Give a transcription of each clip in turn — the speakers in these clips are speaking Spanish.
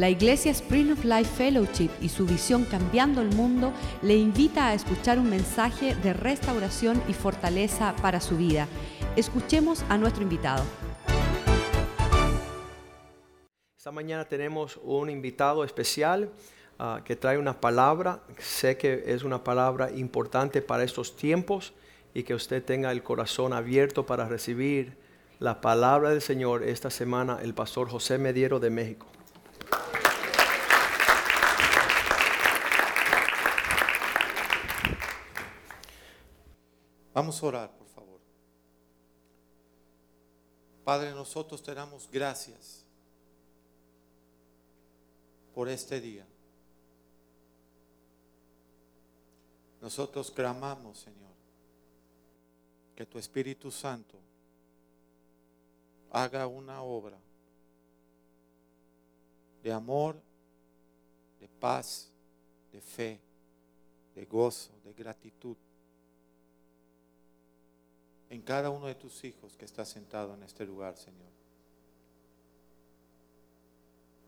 La Iglesia Spring of Life Fellowship y su visión Cambiando el Mundo le invita a escuchar un mensaje de restauración y fortaleza para su vida. Escuchemos a nuestro invitado. Esta mañana tenemos un invitado especial ah, que trae una palabra. Sé que es una palabra importante para estos tiempos y que usted tenga el corazón abierto para recibir la palabra del Señor esta semana, el pastor José Mediero de México. Vamos a orar, por favor. Padre, nosotros te damos gracias por este día. Nosotros clamamos, Señor, que tu Espíritu Santo haga una obra de amor, de paz, de fe, de gozo, de gratitud en cada uno de tus hijos que está sentado en este lugar, Señor.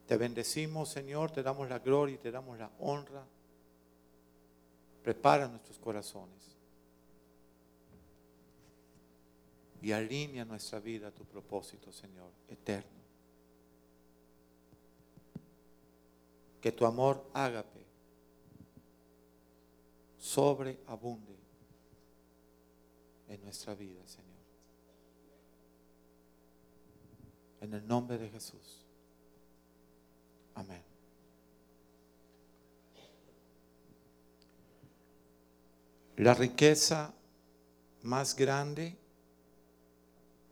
Te bendecimos, Señor, te damos la gloria y te damos la honra. Prepara nuestros corazones y alinea nuestra vida a tu propósito, Señor, eterno. Que tu amor ágape sobreabunde en nuestra vida, Señor. En el nombre de Jesús. Amén. La riqueza más grande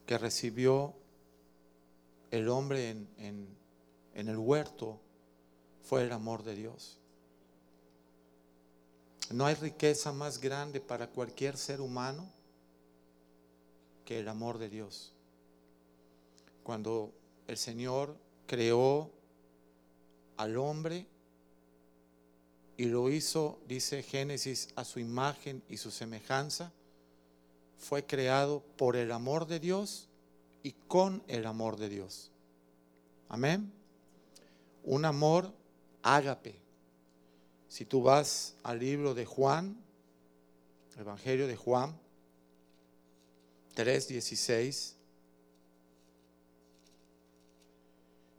que recibió el hombre en, en, el huerto fue el amor de Dios. No hay riqueza más grande para cualquier ser humano el amor de Dios. Cuando el Señor creó al hombre y lo hizo, dice Génesis, a su imagen y su semejanza, fue creado por el amor de Dios y con el amor de Dios. Amén. Un amor ágape. Si tú vas al libro de Juan, Evangelio de Juan, 3:16.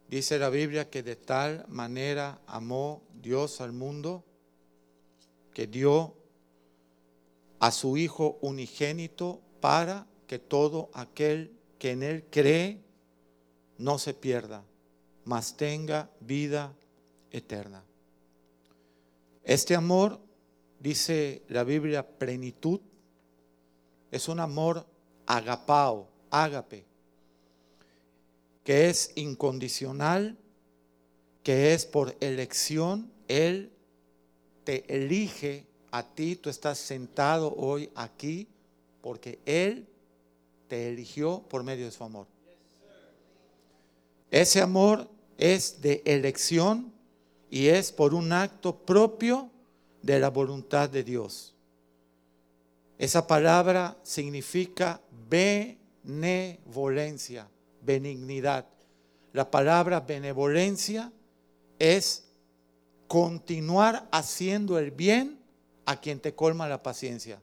Dice la Biblia que de tal manera amó Dios al mundo que dio a su Hijo unigénito para que todo aquel que en Él cree no se pierda, mas tenga vida eterna. Este amor, dice la Biblia, plenitud, es un amor agapao, ágape, que es incondicional, que es por elección, Él te elige a ti, tú estás sentado hoy aquí porque Él te eligió por medio de su amor. Ese amor es de elección y es por un acto propio de la voluntad de Dios. Esa palabra significa benevolencia, benignidad. La palabra benevolencia es continuar haciendo el bien a quien te colma la paciencia.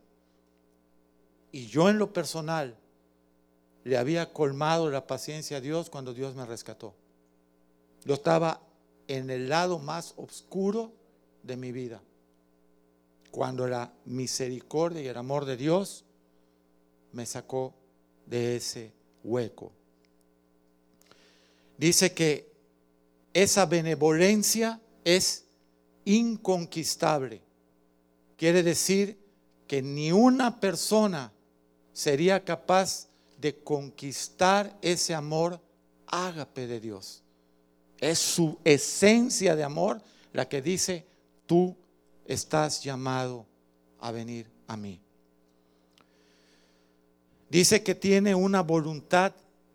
Y yo en lo personal le había colmado la paciencia a Dios cuando Dios me rescató. Yo estaba en el lado más oscuro de mi vida. Cuando la misericordia y el amor de Dios me sacó de ese hueco. Dice que esa benevolencia es inconquistable. Quiere decir que ni una persona sería capaz de conquistar ese amor ágape de Dios. Es su esencia de amor la que dice, tú estás llamado a venir a mí. Dice que tiene una voluntad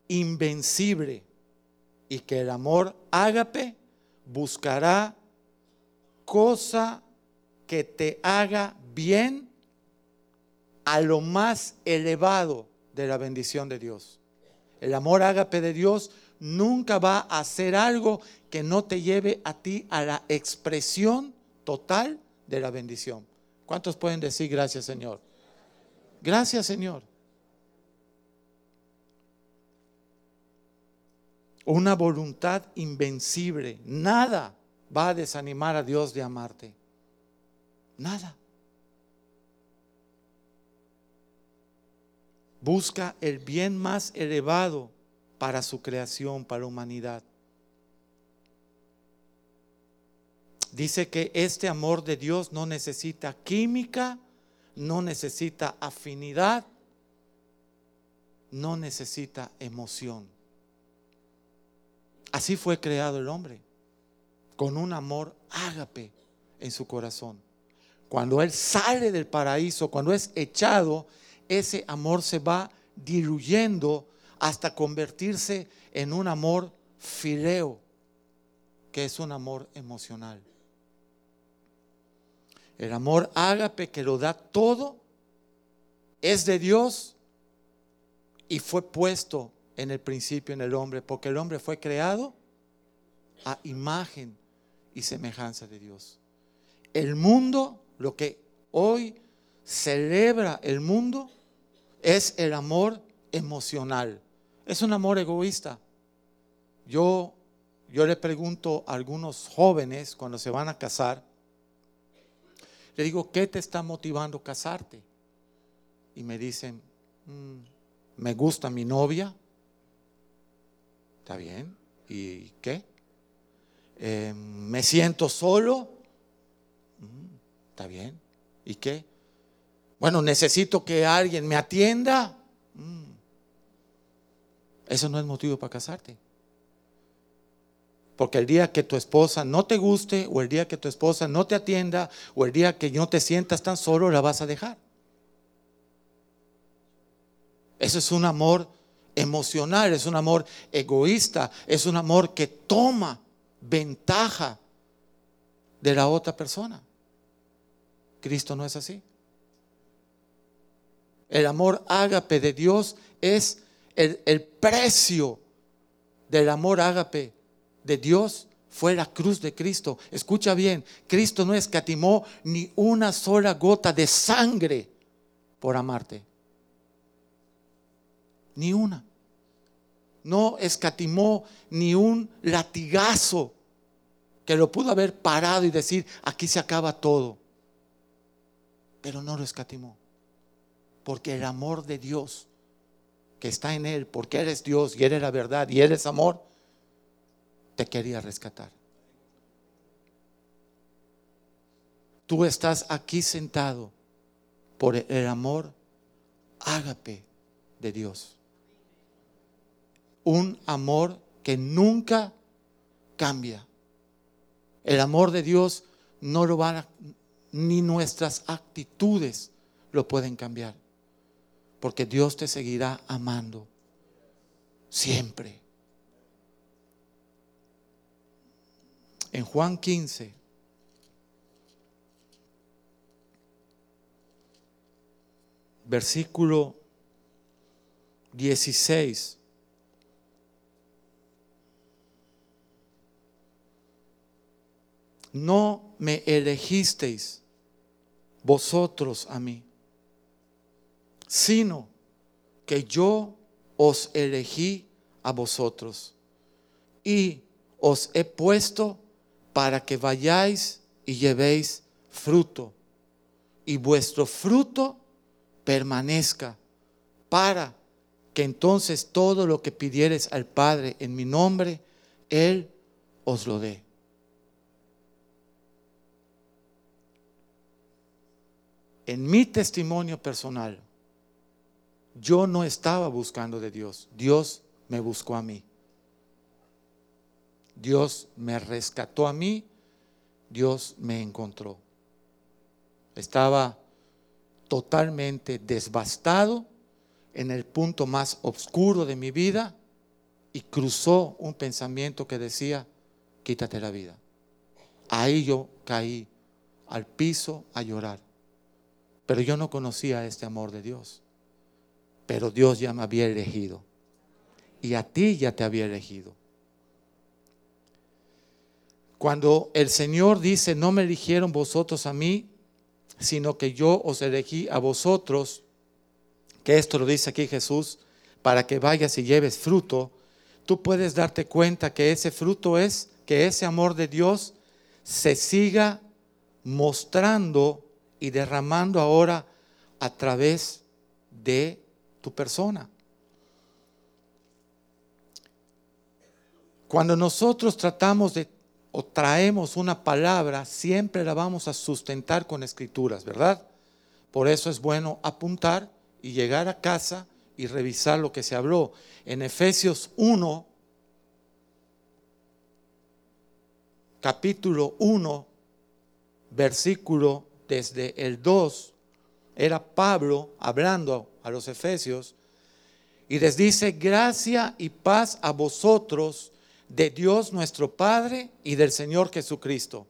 invencible y que el amor ágape buscará cosa que te haga bien a lo más elevado de la bendición de Dios. El amor ágape de Dios nunca va a hacer algo que no te lleve a ti a la expresión total de la bendición. ¿Cuántos pueden decir gracias Señor? Gracias Señor. Una voluntad invencible. Nada va a desanimar a Dios de amarte. Nada. Busca el bien más elevado para su creación, para humanidad. Dice que este amor de Dios no necesita química, no necesita afinidad, no necesita emoción. Así fue creado el hombre, con un amor ágape en su corazón. Cuando él sale del paraíso, cuando es echado, ese amor se va diluyendo hasta convertirse en un amor fileo, que es un amor emocional. El amor ágape que lo da todo es de Dios y fue puesto en el principio en el hombre, porque el hombre fue creado a imagen y semejanza de Dios. El mundo, lo que hoy celebra el mundo, es el amor emocional. Es un amor egoísta. Yo, yo le pregunto a algunos jóvenes cuando se van a casar, le digo, ¿qué te está motivando casarte? Y me dicen, mm, me gusta mi novia. ¿Está bien? ¿Y qué? Em, me siento solo. Mm, ¿Está bien? ¿Y qué? Bueno, necesito que alguien me atienda. Mm. Eso no es motivo para casarte. Porque el día que tu esposa no te guste, o el día que tu esposa no te atienda, o el día que no te sientas tan solo, la vas a dejar. Eso es un amor emocional, es un amor egoísta, es un amor que toma ventaja de la otra persona. Cristo no es así. El amor ágape de Dios es el, precio del amor ágape de Dios fue la cruz de Cristo. Escucha bien, Cristo no escatimó ni una sola gota de sangre por amarte. Ni una. No escatimó ni un latigazo que lo pudo haber parado y decir, aquí se acaba todo. Pero no lo escatimó. Porque el amor de Dios que está en Él, porque eres Dios y eres la verdad y eres amor, te quería rescatar. Tú estás aquí sentado por el amor ágape de Dios. Un amor que nunca cambia. El amor de Dios no lo van a, ni nuestras actitudes lo pueden cambiar. Porque Dios te seguirá amando siempre. en Juan 15, versículo 16. No me elegisteis vosotros a mí, sino que yo os elegí a vosotros y os he puesto para que vayáis y llevéis fruto, y vuestro fruto permanezca, para que entonces todo lo que pidieres al Padre en mi nombre, Él os lo dé. En mi testimonio personal, yo no estaba buscando de Dios, Dios me buscó a mí. Dios me rescató a mí, Dios me encontró. Estaba totalmente desbastado en el punto más oscuro de mi vida y cruzó un pensamiento que decía, quítate la vida. Ahí yo caí al piso a llorar. Pero yo no conocía este amor de Dios. Pero Dios ya me había elegido y a ti ya te había elegido. Cuando el Señor dice, no me eligieron vosotros a mí, sino que yo os elegí a vosotros, que esto lo dice aquí Jesús, para que vayas y lleves fruto, tú puedes darte cuenta que ese fruto es que ese amor de Dios se siga mostrando y derramando ahora a través de tu persona. Cuando nosotros tratamos de o traemos una palabra, siempre la vamos a sustentar con escrituras, ¿verdad? Por eso es bueno apuntar y llegar a casa y revisar lo que se habló. En Efesios 1, capítulo 1, versículo desde el 2, era Pablo hablando a los Efesios y les dice, gracia y paz a vosotros de Dios nuestro Padre y del Señor Jesucristo.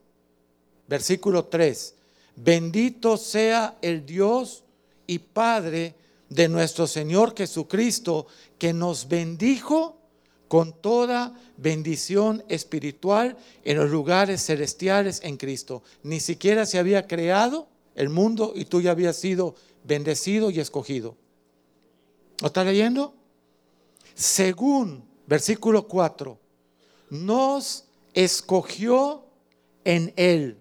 Versículo 3. Bendito sea el Dios y Padre de nuestro Señor Jesucristo, que nos bendijo con toda bendición espiritual en los lugares celestiales en Cristo. Ni siquiera se había creado el mundo y tú ya habías sido bendecido y escogido. ¿Lo está leyendo? Según versículo 4, nos escogió en Él.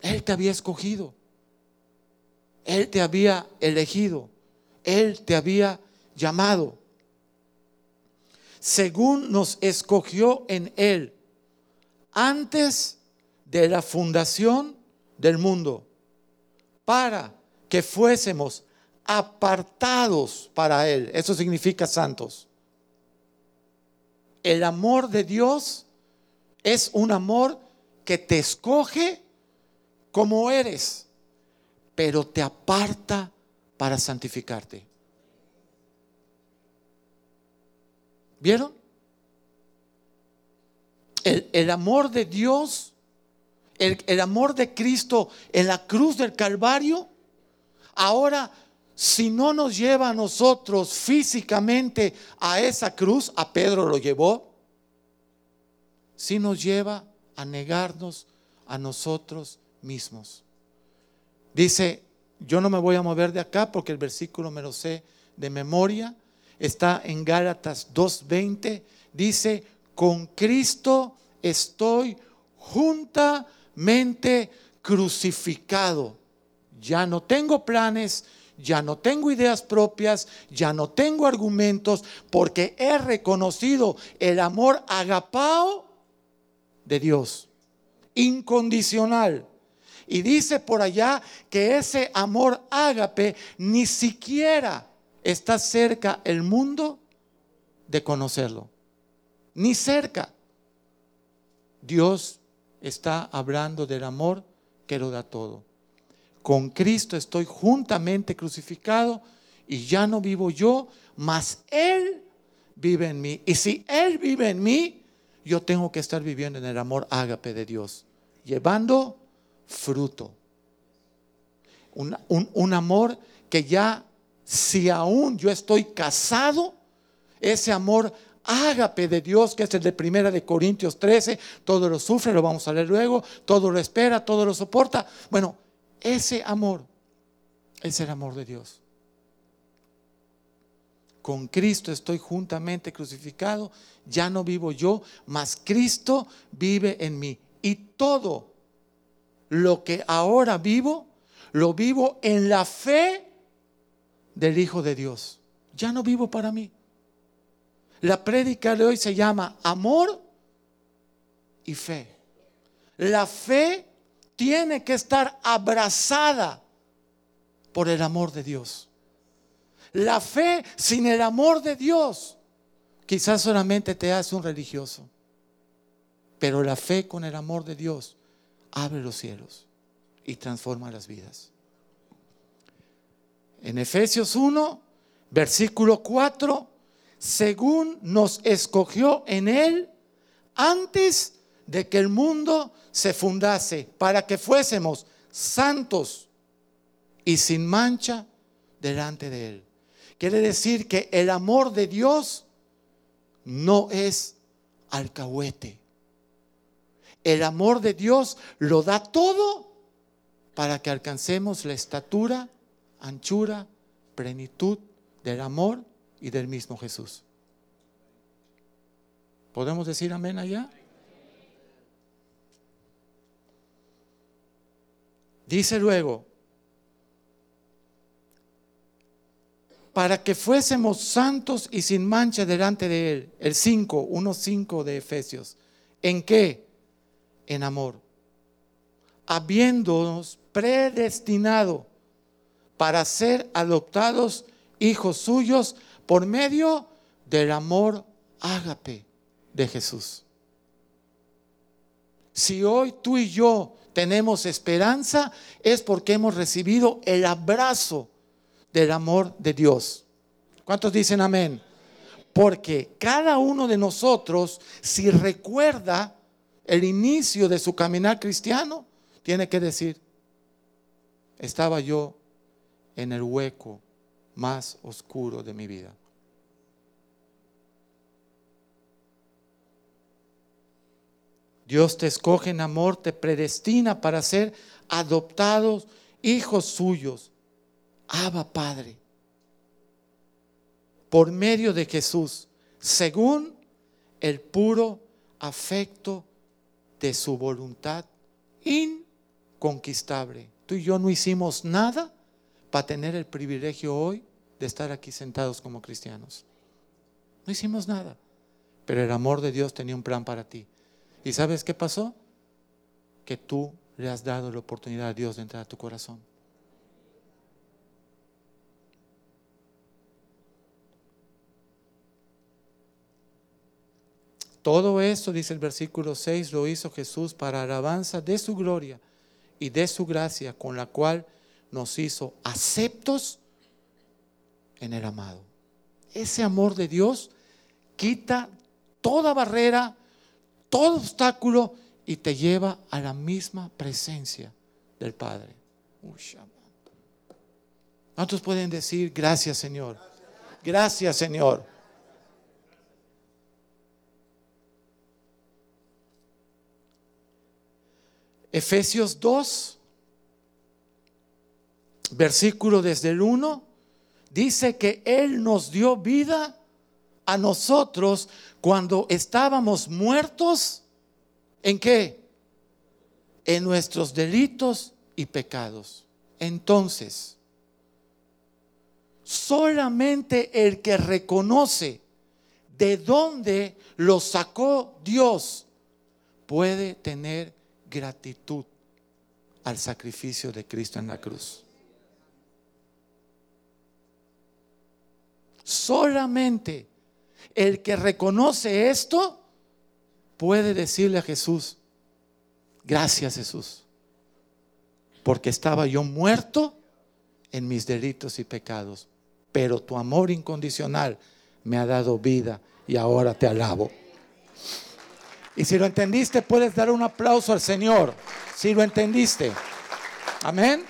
Él te había escogido. Él te había elegido. Él te había llamado. Según nos escogió en Él antes de la fundación del mundo, para que fuésemos apartados para Él. Eso significa santos el amor de Dios es un amor que te escoge como eres, pero te aparta para santificarte. ¿Vieron? El, amor de Dios, el, el amor de Cristo en la cruz del Calvario, ahora si no nos lleva a nosotros físicamente a esa cruz, a Pedro lo llevó, si nos lleva a negarnos a nosotros mismos. Dice, yo no me voy a mover de acá porque el versículo me lo sé de memoria, está en Gálatas 2.20, dice, con Cristo estoy juntamente crucificado. Ya no tengo planes, ya no tengo ideas propias, ya no tengo argumentos, porque he reconocido el amor agapao de Dios, incondicional. Y dice por allá que ese amor ágape ni siquiera está cerca el mundo de conocerlo. Ni cerca. Dios está hablando del amor que lo da todo con Cristo estoy juntamente crucificado y ya no vivo yo, mas Él vive en mí. Y si Él vive en mí, yo tengo que estar viviendo en el amor ágape de Dios, llevando fruto. Un, un amor que ya, si aún yo estoy casado, ese amor ágape de Dios, que es el de Primera de Corintios 13, todo lo sufre, lo vamos a leer luego, todo lo espera, todo lo soporta. Bueno, ese amor es el amor de Dios. Con Cristo estoy juntamente crucificado, ya no vivo yo, mas Cristo vive en mí. Y todo lo que ahora vivo, lo vivo en la fe del Hijo de Dios. Ya no vivo para mí. La prédica de hoy se llama amor y fe. La fe tiene que estar abrazada por el amor de Dios. La fe sin el amor de Dios quizás solamente te hace un religioso, pero la fe con el amor de Dios abre los cielos y transforma las vidas. En Efesios 1, versículo 4, según nos escogió en Él antes de que el mundo se fundase para que fuésemos santos y sin mancha delante de Él. Quiere decir que el amor de Dios no es alcahuete. El amor de Dios lo da todo para que alcancemos la estatura, anchura, plenitud del amor y del mismo Jesús. ¿Podemos decir amén allá? Dice luego, para que fuésemos santos y sin mancha delante de Él. El 5, 1.5 de Efesios. ¿En qué? En amor. Habiéndonos predestinado para ser adoptados hijos suyos por medio del amor ágape de Jesús. Si hoy tú y yo tenemos esperanza, es porque hemos recibido el abrazo del amor de Dios. ¿Cuántos dicen amén? Porque cada uno de nosotros, si recuerda el inicio de su caminar cristiano, tiene que decir, estaba yo en el hueco más oscuro de mi vida. Dios te escoge en amor, te predestina para ser adoptados hijos suyos. Abba Padre. Por medio de Jesús, según el puro afecto de su voluntad inconquistable. Tú y yo no hicimos nada para tener el privilegio hoy de estar aquí sentados como cristianos. No hicimos nada. Pero el amor de Dios tenía un plan para ti. ¿Y sabes qué pasó? Que tú le has dado la oportunidad a Dios de entrar a tu corazón. Todo eso, dice el versículo 6, lo hizo Jesús para alabanza de su gloria y de su gracia, con la cual nos hizo aceptos en el amado. Ese amor de Dios quita toda barrera, todo obstáculo y te lleva a la misma presencia del Padre. ¿Cuántos pueden decir gracias Señor? Gracias Señor. Efesios 2, versículo desde el 1, dice que Él nos dio vida a nosotros cuando estábamos muertos. ¿En qué? En nuestros delitos y pecados. Entonces, solamente el que reconoce de dónde lo sacó Dios puede tener gratitud al sacrificio de Cristo en la cruz. Solamente el que reconoce esto puede decirle a Jesús, gracias Jesús, porque estaba yo muerto en mis delitos y pecados, pero tu amor incondicional me ha dado vida y ahora te alabo. Y si lo entendiste, puedes dar un aplauso al Señor. Si lo entendiste. Amén.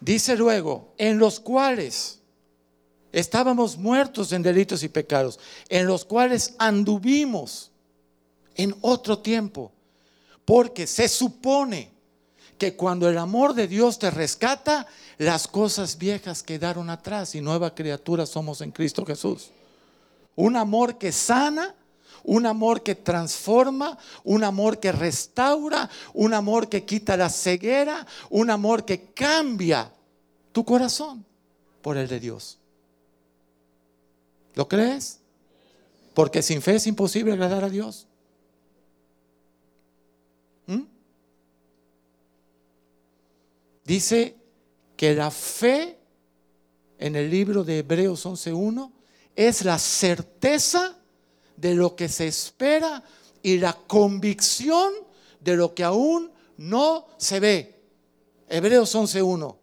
Dice luego, en los cuales estábamos muertos en delitos y pecados, en los cuales anduvimos en otro tiempo. Porque se supone que cuando el amor de Dios te rescata, las cosas viejas quedaron atrás y nueva criatura somos en Cristo Jesús. Un amor que sana un amor que transforma, un amor que restaura, un amor que quita la ceguera, un amor que cambia tu corazón por el de Dios. ¿Lo crees? Porque sin fe es imposible agradar a Dios. ¿Mm? Dice que la fe en el libro de Hebreos 11.1 es la certeza de lo que se espera y la convicción de lo que aún no se ve. Hebreos 11.1.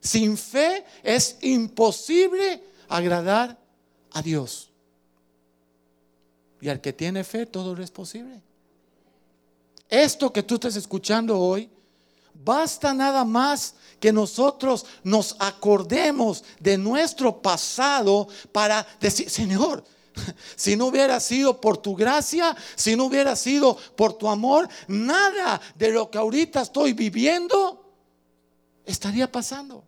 Sin fe es imposible agradar a Dios. Y al que tiene fe todo es posible. Esto que tú estás escuchando hoy Basta nada más que nosotros nos acordemos de nuestro pasado para decir, Señor, si no hubiera sido por tu gracia, si no hubiera sido por tu amor, nada de lo que ahorita estoy viviendo estaría pasando.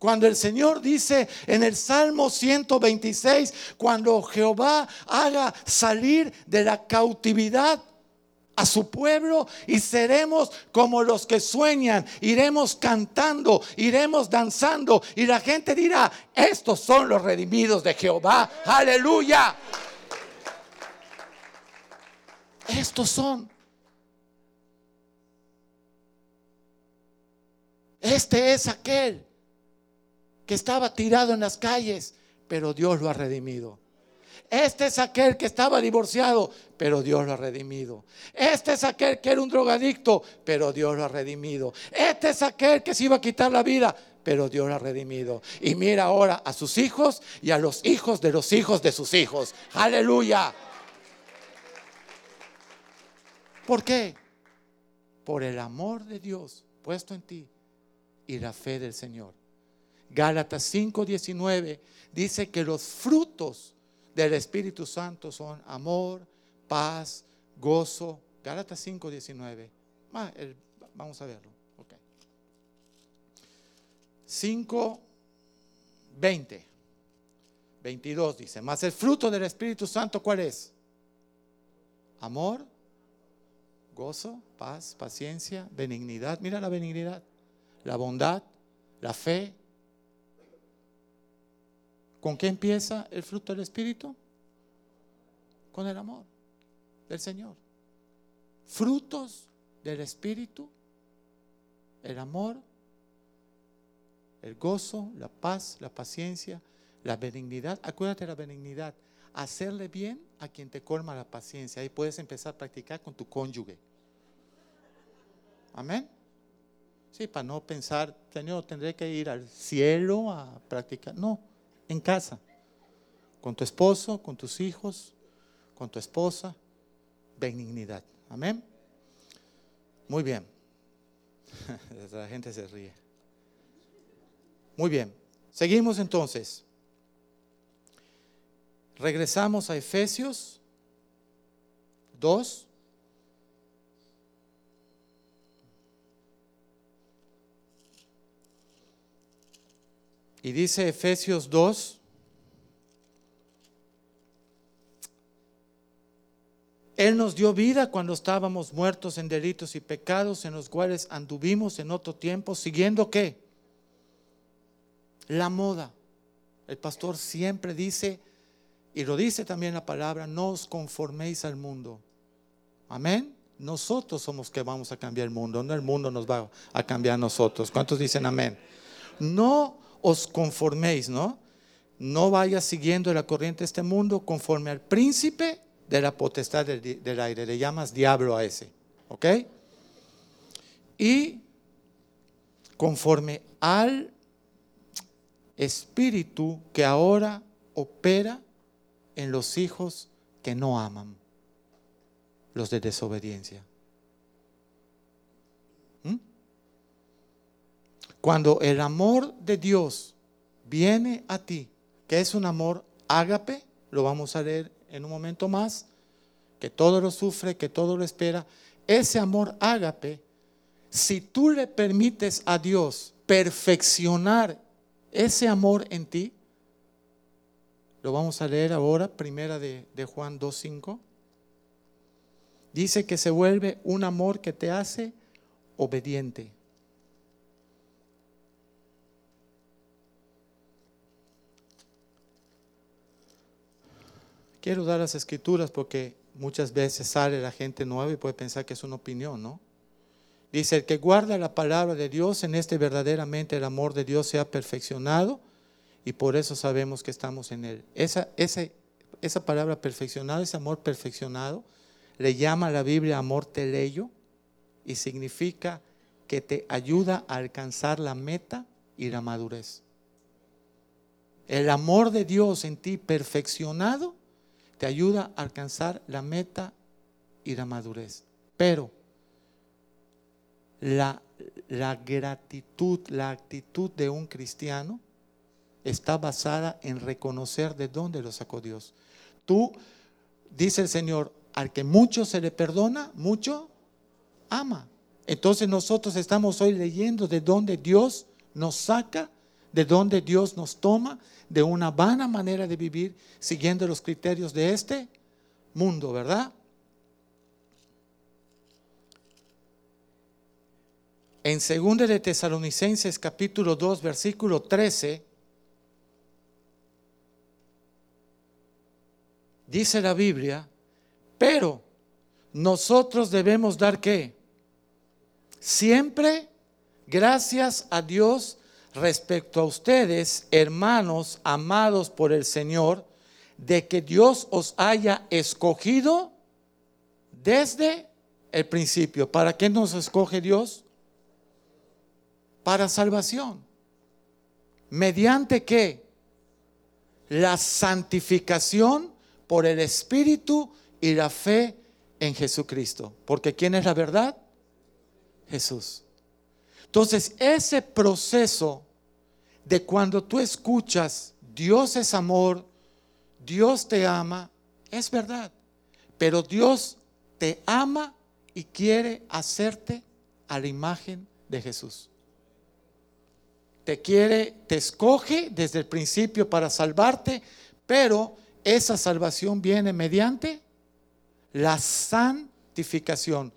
Cuando el Señor dice en el Salmo 126, cuando Jehová haga salir de la cautividad a su pueblo y seremos como los que sueñan, iremos cantando, iremos danzando y la gente dirá, estos son los redimidos de Jehová, aleluya. Estos son. Este es aquel que estaba tirado en las calles, pero Dios lo ha redimido. Este es aquel que estaba divorciado, pero Dios lo ha redimido. Este es aquel que era un drogadicto, pero Dios lo ha redimido. Este es aquel que se iba a quitar la vida, pero Dios lo ha redimido. Y mira ahora a sus hijos y a los hijos de los hijos de sus hijos. Aleluya. ¿Por qué? Por el amor de Dios puesto en ti y la fe del Señor. Gálatas 5:19 dice que los frutos del Espíritu Santo son amor, paz, gozo. Gálatas 5:19. Vamos a verlo. Okay. 5, 22 dice, más el fruto del Espíritu Santo, ¿cuál es? Amor, gozo, paz, paciencia, benignidad. Mira la benignidad, la bondad, la fe, ¿Con qué empieza el fruto del Espíritu? Con el amor del Señor. Frutos del Espíritu, el amor, el gozo, la paz, la paciencia, la benignidad. Acuérdate de la benignidad. Hacerle bien a quien te colma la paciencia. Ahí puedes empezar a practicar con tu cónyuge. Amén. Sí, para no pensar, Señor, tendré que ir al cielo a practicar. No, en casa, con tu esposo, con tus hijos, con tu esposa, benignidad. Amén. Muy bien. La gente se ríe. Muy bien. Seguimos entonces. Regresamos a Efesios 2. Y dice Efesios 2, Él nos dio vida cuando estábamos muertos en delitos y pecados en los cuales anduvimos en otro tiempo, siguiendo qué? La moda. El pastor siempre dice, y lo dice también la palabra, no os conforméis al mundo. Amén. Nosotros somos que vamos a cambiar el mundo, no el mundo nos va a cambiar a nosotros. ¿Cuántos dicen amén? No os conforméis, ¿no? No vayas siguiendo la corriente de este mundo conforme al príncipe de la potestad del, del aire. Le llamas diablo a ese, ¿ok? Y conforme al espíritu que ahora opera en los hijos que no aman, los de desobediencia. Cuando el amor de Dios viene a ti, que es un amor ágape, lo vamos a leer en un momento más, que todo lo sufre, que todo lo espera, ese amor ágape, si tú le permites a Dios perfeccionar ese amor en ti, lo vamos a leer ahora, primera de, de Juan 2.5, dice que se vuelve un amor que te hace obediente. Quiero dar las escrituras porque muchas veces sale la gente nueva y puede pensar que es una opinión, ¿no? Dice, el que guarda la palabra de Dios, en este verdaderamente el amor de Dios se ha perfeccionado y por eso sabemos que estamos en él. Esa, esa, esa palabra perfeccionado, ese amor perfeccionado, le llama la Biblia amor teleyo y significa que te ayuda a alcanzar la meta y la madurez. El amor de Dios en ti perfeccionado te ayuda a alcanzar la meta y la madurez. Pero la, la gratitud, la actitud de un cristiano está basada en reconocer de dónde lo sacó Dios. Tú, dice el Señor, al que mucho se le perdona, mucho ama. Entonces nosotros estamos hoy leyendo de dónde Dios nos saca, de dónde Dios nos toma, de una vana manera de vivir, siguiendo los criterios de este mundo, ¿verdad? En 2 de Tesalonicenses capítulo 2 versículo 13 dice la Biblia, pero nosotros debemos dar qué? Siempre gracias a Dios respecto a ustedes, hermanos amados por el Señor, de que Dios os haya escogido desde el principio. ¿Para qué nos escoge Dios? Para salvación. ¿Mediante qué? La santificación por el Espíritu y la fe en Jesucristo. Porque ¿quién es la verdad? Jesús. Entonces, ese proceso de cuando tú escuchas, Dios es amor, Dios te ama, es verdad. Pero Dios te ama y quiere hacerte a la imagen de Jesús. Te quiere, te escoge desde el principio para salvarte, pero esa salvación viene mediante la santificación.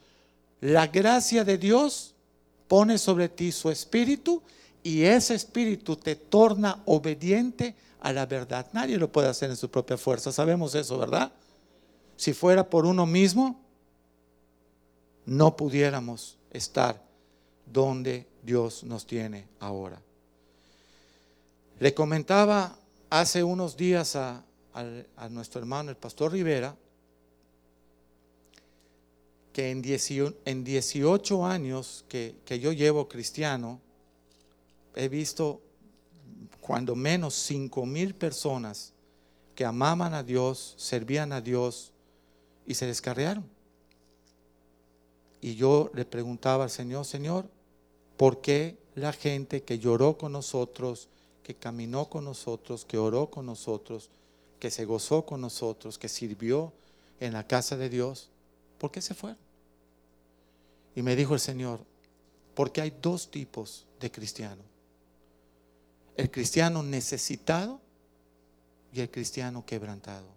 La gracia de Dios pone sobre ti su espíritu y ese espíritu te torna obediente a la verdad. Nadie lo puede hacer en su propia fuerza. Sabemos eso, ¿verdad? Si fuera por uno mismo, no pudiéramos estar donde Dios nos tiene ahora. Le comentaba hace unos días a, nuestro hermano, el pastor Rivera, que en 18, años que, yo llevo cristiano, he visto cuando menos 5 mil personas que amaban a Dios, servían a Dios y se descarriaron. Y yo le preguntaba al Señor, Señor, ¿por qué la gente que lloró con nosotros, que caminó con nosotros, que oró con nosotros, que se gozó con nosotros, que sirvió en la casa de Dios, ¿por qué se fueron? Y me dijo el Señor, porque hay dos tipos de cristiano. El cristiano necesitado y el cristiano quebrantado.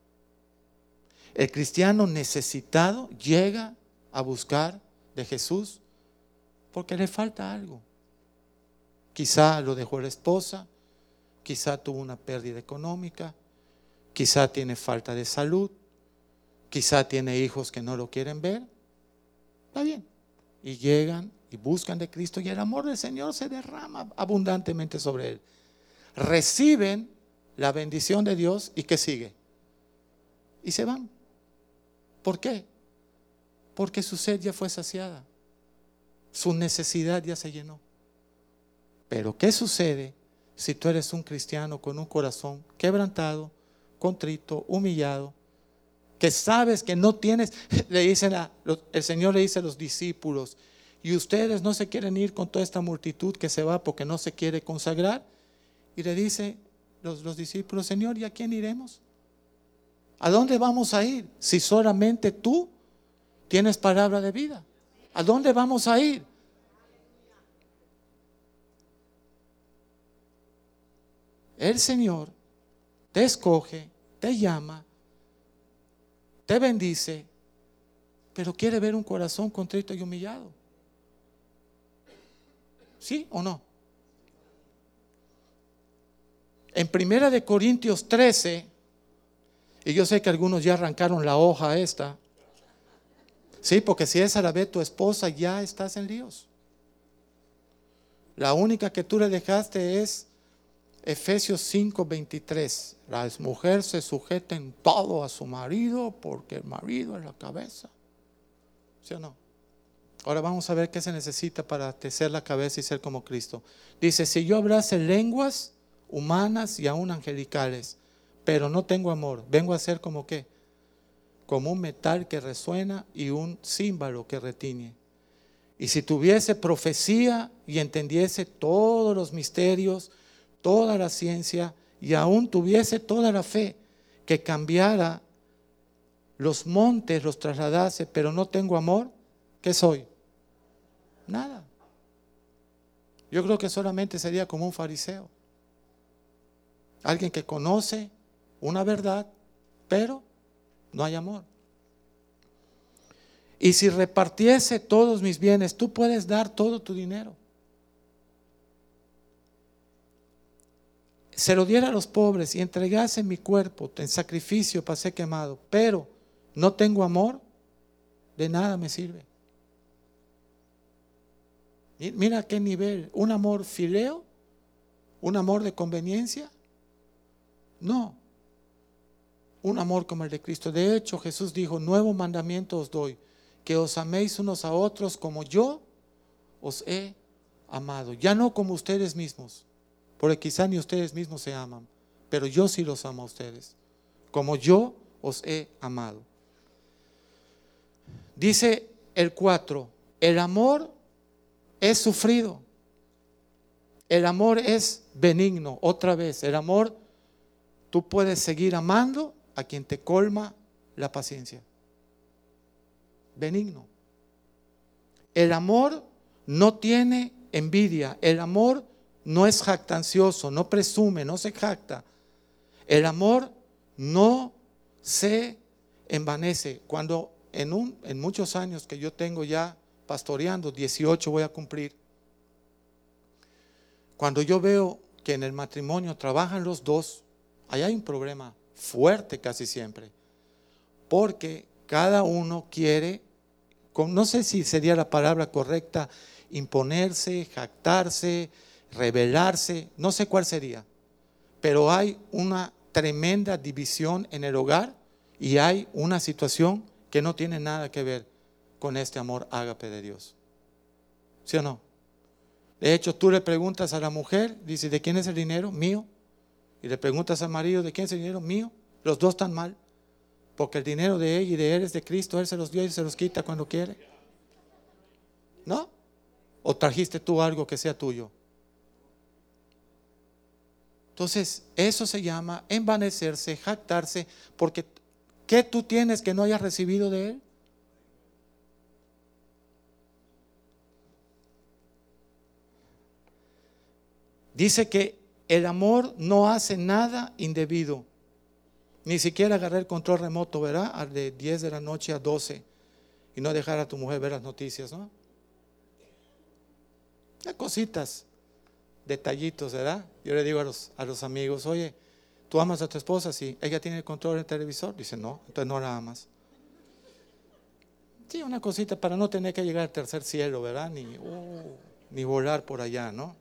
El cristiano necesitado llega a buscar de Jesús porque le falta algo. Quizá lo dejó la esposa, quizá tuvo una pérdida económica, Quizá tiene falta de salud, quizá tiene hijos que no lo quieren ver. Está bien. Y llegan y buscan de Cristo y el amor del Señor se derrama abundantemente sobre él. Reciben la bendición de Dios y ¿qué sigue? Y se van. ¿Por qué? Porque su sed ya fue saciada. Su necesidad ya se llenó. Pero ¿qué sucede si tú eres un cristiano con un corazón quebrantado, contrito, humillado, que sabes que no tienes, le dicen el Señor le dice a los discípulos, y ustedes no se quieren ir con toda esta multitud que se va porque no se quiere consagrar. Y le dice los, los discípulos, Señor, ¿y a quién iremos? ¿A dónde vamos a ir si solamente tú tienes palabra de vida? ¿A dónde vamos a ir? El Señor te escoge, te llama, te bendice, pero quiere ver un corazón contrito y humillado. ¿Sí o no? En Primera de Corintios 13, y yo sé que algunos ya arrancaron la hoja esta, sí, porque si esa la ve tu esposa, ya estás en líos. La única que tú le dejaste es Efesios 5:23, la mujer se sujeta en todo a su marido porque el marido es la cabeza. ¿Sí o no? Ahora vamos a ver qué se necesita para ser la cabeza y ser como Cristo. Dice, si yo hablase lenguas humanas y aún angelicales, pero no tengo amor, vengo a ser como qué? Como un metal que resuena y un címbalo que retiñe. Y si tuviese profecía y entendiese todos los misterios, toda la ciencia, y aún tuviese toda la fe, que cambiara los montes, los trasladase, pero no tengo amor, ¿qué soy? Nada. Yo creo que solamente sería como un fariseo. Alguien que conoce una verdad, pero no hay amor. Y si repartiese todos mis bienes, tú puedes dar todo tu dinero. Se lo diera a los pobres y entregase mi cuerpo en sacrificio para ser quemado, pero no tengo amor, de nada me sirve. Mira qué nivel, un amor fileo, un amor de conveniencia. No, un amor como el de Cristo. De hecho, Jesús dijo, nuevo mandamiento os doy, que os améis unos a otros como yo os he amado. Ya no como ustedes mismos, porque quizá ni ustedes mismos se aman, pero yo sí los amo a ustedes, como yo os he amado. Dice el 4, el amor es sufrido. El amor es benigno. Otra vez, el amor, tú puedes seguir amando a quien te colma la paciencia. Benigno. El amor no tiene envidia. El amor no es jactancioso, no presume, no se jacta. El amor no se envanece. Cuando en, un, en muchos años que yo tengo ya pastoreando, 18 voy a cumplir, cuando yo veo que en el matrimonio trabajan los dos, ahí hay un problema fuerte casi siempre, porque cada uno quiere, no sé si sería la palabra correcta, imponerse, jactarse, rebelarse, no sé cuál sería, pero hay una tremenda división en el hogar y hay una situación que no tiene nada que ver con este amor ágape de Dios. ¿Sí o no? De hecho, tú le preguntas a la mujer, dice, ¿de quién es el dinero? Mío. Y le preguntas al marido, ¿de quién es el dinero? Mío. Los dos están mal. Porque el dinero de ella y de él es de Cristo. Él se los dio y se los quita cuando quiere. ¿No? ¿O trajiste tú algo que sea tuyo? Entonces, eso se llama envanecerse, jactarse, porque ¿qué tú tienes que no hayas recibido de Él? Dice que el amor no hace nada indebido. Ni siquiera agarrar el control remoto, ¿verdad? De 10 de la noche a 12 y no dejar a tu mujer ver las noticias, ¿no? Ya cositas, detallitos, ¿verdad? Yo le digo a los, a los amigos, oye, ¿tú amas a tu esposa? Sí. ¿Ella tiene el control del televisor? Dice, no, entonces no la amas. Sí, una cosita para no tener que llegar al tercer cielo, ¿verdad? Ni, uh, ni volar por allá, ¿no?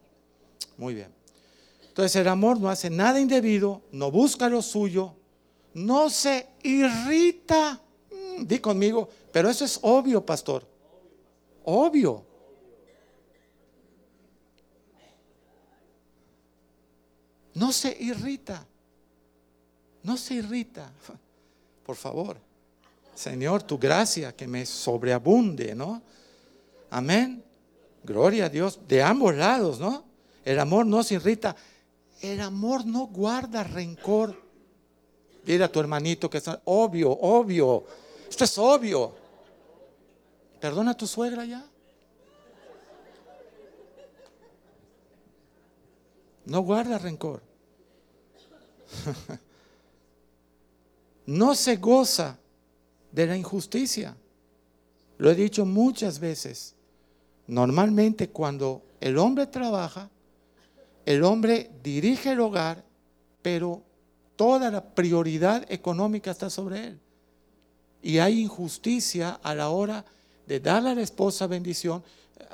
Muy bien. Entonces el amor no hace nada indebido, no busca lo suyo, no se irrita. Mm, di conmigo, pero eso es obvio, pastor. Obvio. No se irrita. No se irrita. Por favor. Señor, tu gracia que me sobreabunde, ¿no? Amén. Gloria a Dios. De ambos lados, ¿no? El amor no se irrita. El amor no guarda rencor. Dile a tu hermanito que está obvio, obvio. Esto es obvio. Perdona a tu suegra ya. No guarda rencor. no se goza de la injusticia. Lo he dicho muchas veces. Normalmente cuando el hombre trabaja, el hombre dirige el hogar, pero toda la prioridad económica está sobre él. Y hay injusticia a la hora de darle a la esposa bendición.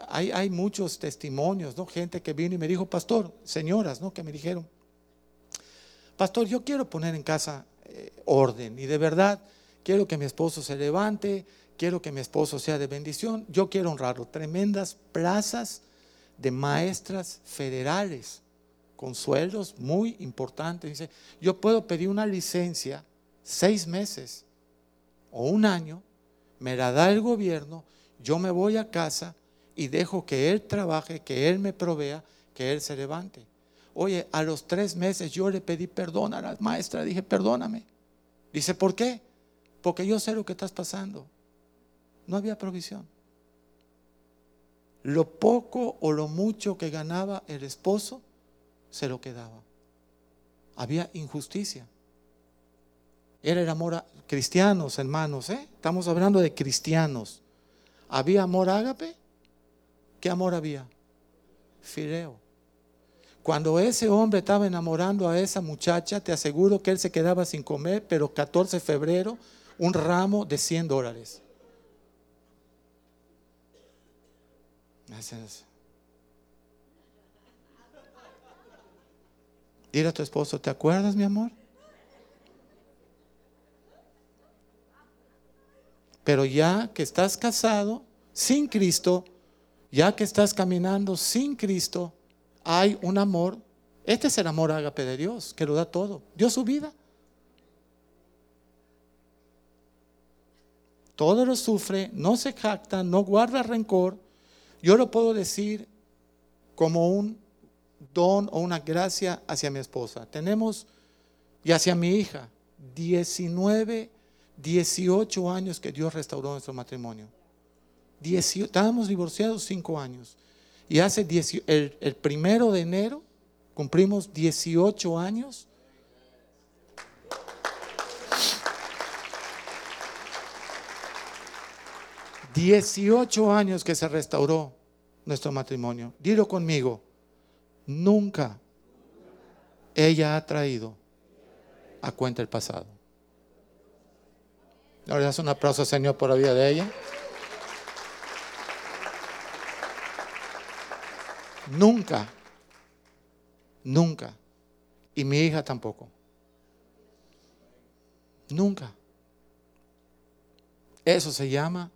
Hay, muchos testimonios, ¿no? Gente que vino y me dijo, pastor, señoras, ¿no? Que me dijeron, pastor, yo quiero poner en casa eh, orden y de verdad quiero que mi esposo se levante, quiero que mi esposo sea de bendición, yo quiero honrarlo. Tremendas plazas de maestras federales con sueldos muy importantes. Dice, yo puedo pedir una licencia seis meses o un año, me la da el gobierno, yo me voy a casa y dejo que Él trabaje, que Él me provea, que Él se levante. Oye, a los tres meses yo le pedí perdón a la maestra, dije, perdóname. Dice, ¿por qué? Porque yo sé lo que estás pasando. No había provisión. Lo poco o lo mucho que ganaba el esposo, se lo quedaba. Había injusticia. Era el amor a cristianos, hermanos, ¿eh? Estamos hablando de cristianos. ¿Había amor ágape? ¿Qué amor había? Fileo. Cuando ese hombre estaba enamorando a esa muchacha, te aseguro que él se quedaba sin comer, pero 14 de febrero, un ramo de 100 dólares. Dile a tu esposo, ¿te acuerdas, mi amor? Pero ya que estás casado sin Cristo, ya que estás caminando sin Cristo, hay un amor. Este es el amor ágape de Dios, que lo da todo. Dio su vida. Todo lo sufre, no se jacta, no guarda rencor. Yo lo puedo decir como un don o una gracia hacia mi esposa. Tenemos, y hacia mi hija, 19 18 años que Dios restauró nuestro matrimonio. estábamos divorciados 5 años. Y hace el, primero de enero cumplimos 18 años. Dieciocho años que se restauró nuestro matrimonio. Dilo conmigo, nunca ella ha traído a cuenta el pasado. Ahora das un aplauso, Señor, por la vida de ella. Nunca, nunca. Y mi hija tampoco. Nunca. Eso se llama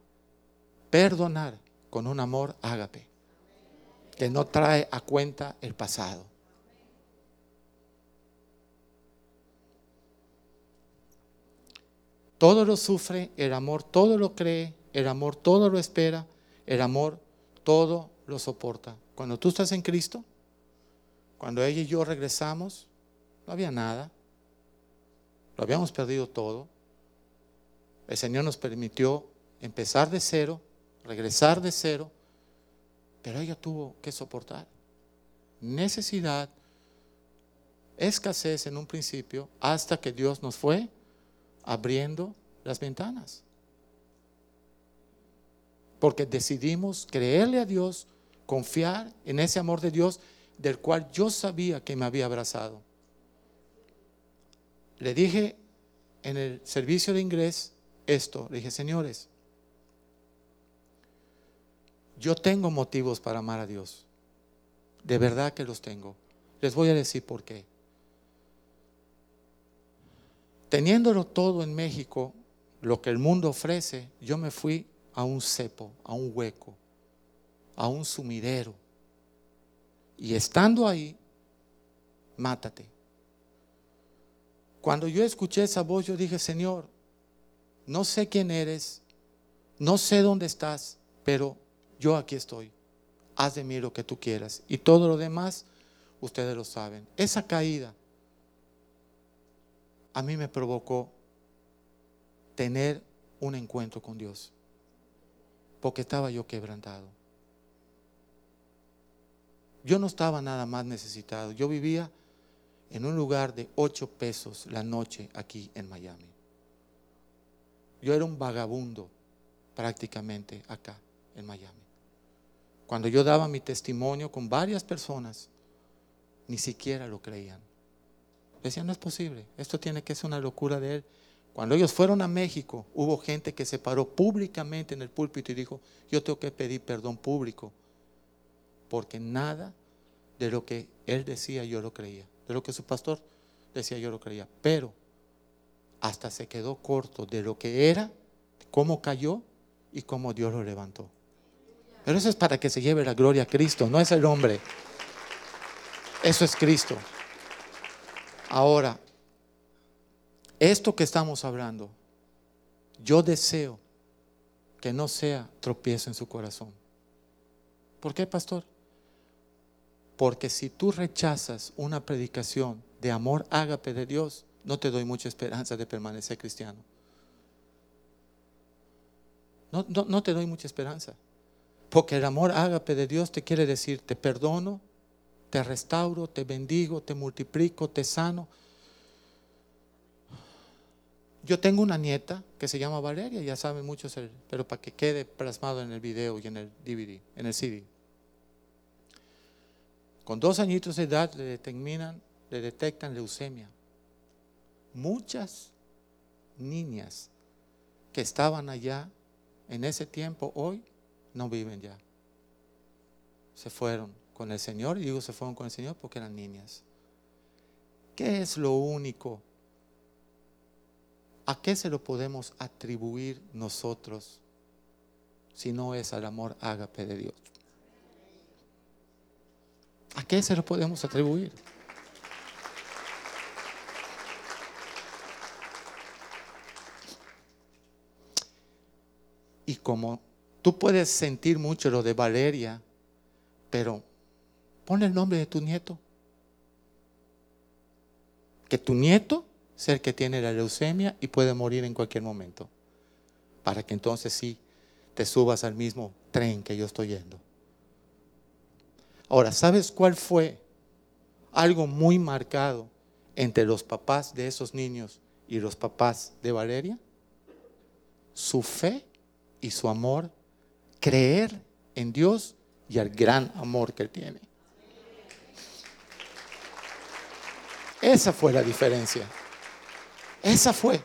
perdonar con un amor ágape, que no trae a cuenta el pasado. todo lo sufre, el amor todo lo cree, el amor todo lo espera, el amor todo lo soporta. Cuando tú estás en Cristo, cuando ella y yo regresamos, no había nada, lo habíamos perdido todo. El Señor nos permitió empezar de cero, regresar de cero, pero ella tuvo que soportar necesidad, escasez en un principio, hasta que Dios nos fue abriendo las ventanas. Porque decidimos creerle a Dios, confiar en ese amor de Dios del cual yo sabía que me había abrazado. Le dije en el servicio de ingreso esto, le dije, señores, yo tengo motivos para amar a Dios. De verdad que los tengo. Les voy a decir por qué. Teniéndolo todo en México, lo que el mundo ofrece, yo me fui a un cepo, a un hueco, a un sumidero. Y estando ahí, mátate. Cuando yo escuché esa voz, yo dije, Señor, no sé quién eres, no sé dónde estás, pero yo aquí estoy. Haz de mí lo que tú quieras. Y todo lo demás, ustedes lo saben. Esa caída a mí me provocó tener un encuentro con Dios, porque estaba yo quebrantado. Yo no estaba nada más necesitado, yo vivía en un lugar de ocho pesos la noche aquí en Miami. Yo era un vagabundo prácticamente acá en Miami. Cuando yo daba mi testimonio con varias personas, ni siquiera lo creían. Decían, no es posible, esto tiene que ser una locura de él. Cuando ellos fueron a México, hubo gente que se paró públicamente en el púlpito y dijo, yo tengo que pedir perdón público, porque nada de lo que él decía yo lo creía, de lo que su pastor decía yo lo creía, pero hasta se quedó corto de lo que era, cómo cayó y cómo Dios lo levantó. Pero eso es para que se lleve la gloria a Cristo, no es el hombre. Eso es Cristo. Ahora, esto que estamos hablando, yo deseo que no sea tropiezo en su corazón. ¿Por qué, pastor? Porque si tú rechazas una predicación de amor ágape de Dios, no te doy mucha esperanza de permanecer cristiano. No, no, no te doy mucha esperanza. Porque el amor ágape de Dios te quiere decir, te perdono, te restauro, te bendigo, te multiplico, te sano. Yo tengo una nieta que se llama Valeria, ya saben muchos, pero para que quede plasmado en el video y en el DVD, en el CD. Con dos añitos de edad le determinan, le detectan leucemia. Muchas niñas que estaban allá en ese tiempo, hoy no viven ya. Se fueron con el Señor, y digo se fueron con el Señor porque eran niñas. ¿Qué es lo único? ¿A qué se lo podemos atribuir nosotros si no es al amor ágape de Dios? ¿A qué se lo podemos atribuir? Y como tú puedes sentir mucho lo de Valeria, pero pon el nombre de tu nieto. Que tu nieto sea el que tiene la leucemia y puede morir en cualquier momento. Para que entonces sí te subas al mismo tren que yo estoy yendo. Ahora, ¿sabes cuál fue algo muy marcado entre los papás de esos niños y los papás de Valeria? Su fe y su amor, creer en Dios y el gran amor que tiene. Esa fue la diferencia. Esa fue.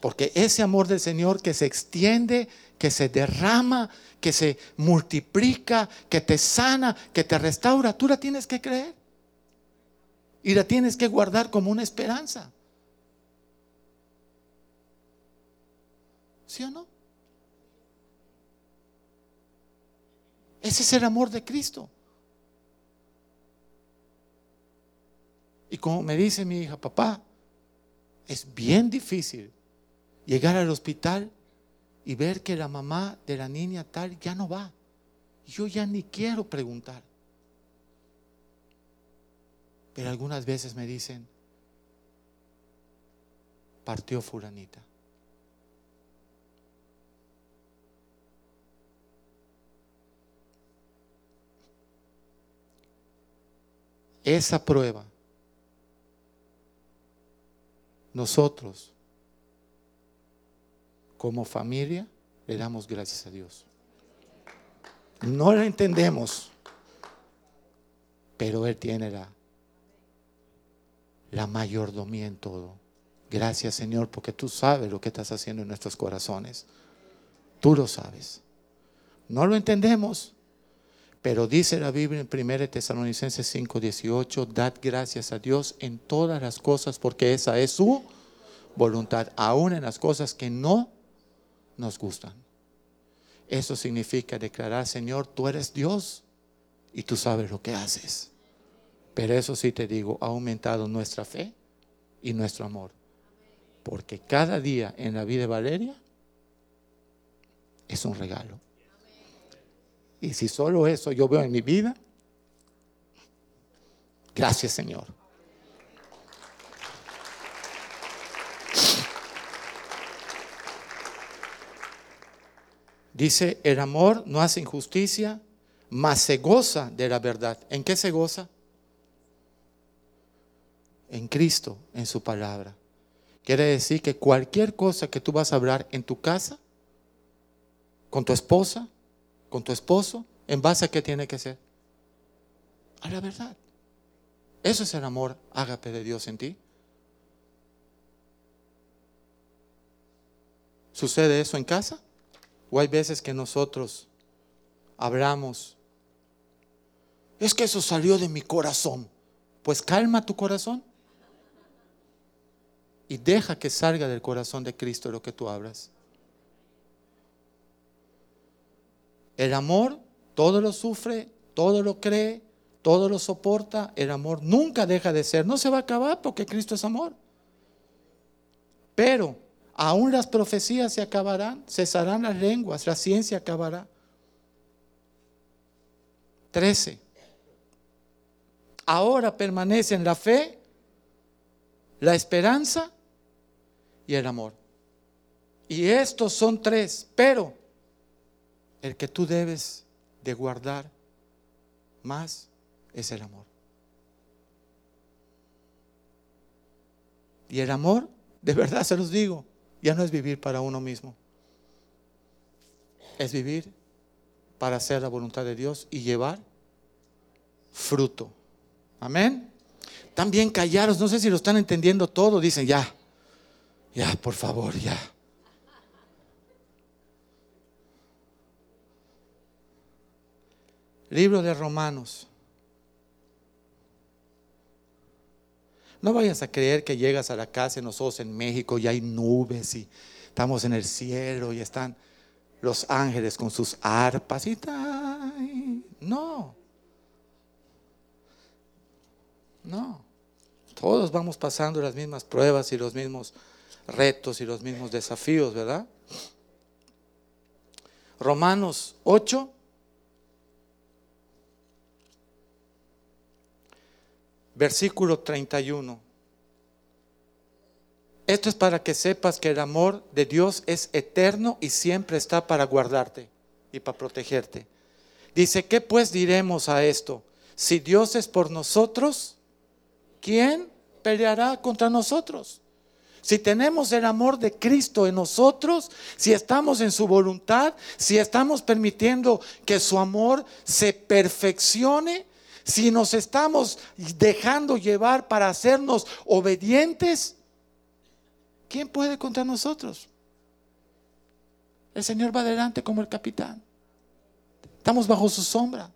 Porque ese amor del Señor que se extiende, que se derrama, que se multiplica, que te sana, que te restaura, tú la tienes que creer. Y la tienes que guardar como una esperanza. ¿Sí o no? Ese es el amor de Cristo. Y como me dice mi hija, papá, es bien difícil llegar al hospital y ver que la mamá de la niña tal ya no va. Yo ya ni quiero preguntar. Pero algunas veces me dicen, partió fulanita. Esa prueba, nosotros como familia le damos gracias a Dios. No lo entendemos, pero Él tiene la, la mayordomía en todo. Gracias Señor, porque tú sabes lo que estás haciendo en nuestros corazones. Tú lo sabes. No lo entendemos, pero dice la Biblia en 1 Tesalonicenses 5:18, dad gracias a Dios en todas las cosas porque esa es su voluntad, aún en las cosas que no nos gustan. Eso significa declarar, Señor, tú eres Dios y tú sabes lo que haces. Pero eso sí te digo, ha aumentado nuestra fe y nuestro amor. Porque cada día en la vida de Valeria es un regalo. Y si solo eso yo veo en mi vida, gracias Señor. Dice, el amor no hace injusticia, mas se goza de la verdad. ¿En qué se goza? En Cristo, en su palabra. Quiere decir que cualquier cosa que tú vas a hablar en tu casa, con tu esposa, con tu esposo, ¿en base a qué tiene que ser? A la verdad. Eso es el amor ágape de Dios en ti. ¿Sucede eso en casa? ¿O hay veces que nosotros hablamos? Es que eso salió de mi corazón. Pues calma tu corazón y deja que salga del corazón de Cristo lo que tú hablas. El amor todo lo sufre, todo lo cree, todo lo soporta. El amor nunca deja de ser. No se va a acabar porque Cristo es amor. Pero aún las profecías se acabarán, cesarán las lenguas, la ciencia acabará. 13. Ahora permanecen la fe, la esperanza y el amor. Y estos son tres, pero el que tú debes de guardar más es el amor. Y el amor, de verdad se los digo, ya no es vivir para uno mismo. Es vivir para hacer la voluntad de Dios y llevar fruto. Amén. También callaros, no sé si lo están entendiendo todo, dicen ya, ya, por favor, ya. Libro de Romanos. No vayas a creer que llegas a la casa en nosotros en México y hay nubes y estamos en el cielo y están los ángeles con sus arpas y tal. No. No. Todos vamos pasando las mismas pruebas y los mismos retos y los mismos desafíos, ¿verdad? Romanos 8. Versículo 31. Esto es para que sepas que el amor de Dios es eterno y siempre está para guardarte y para protegerte. Dice, ¿qué pues diremos a esto? Si Dios es por nosotros, ¿quién peleará contra nosotros? Si tenemos el amor de Cristo en nosotros, si estamos en su voluntad, si estamos permitiendo que su amor se perfeccione, si nos estamos dejando llevar para hacernos obedientes, ¿quién puede contra nosotros? El Señor va adelante como el capitán. Estamos bajo su sombra.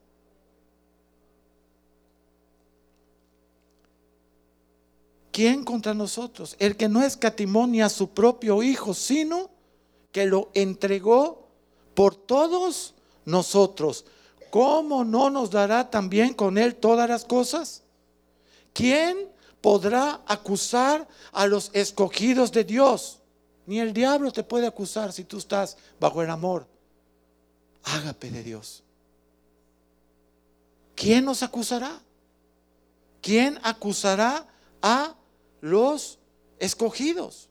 ¿Quién contra nosotros? El que no escatimó ni a su propio Hijo, sino que lo entregó por todos nosotros. ¿Cómo no nos dará también con Él todas las cosas? ¿Quién podrá acusar a los escogidos de Dios? Ni el diablo te puede acusar si tú estás bajo el amor. Ágape de Dios. ¿Quién nos acusará? ¿Quién acusará a los escogidos.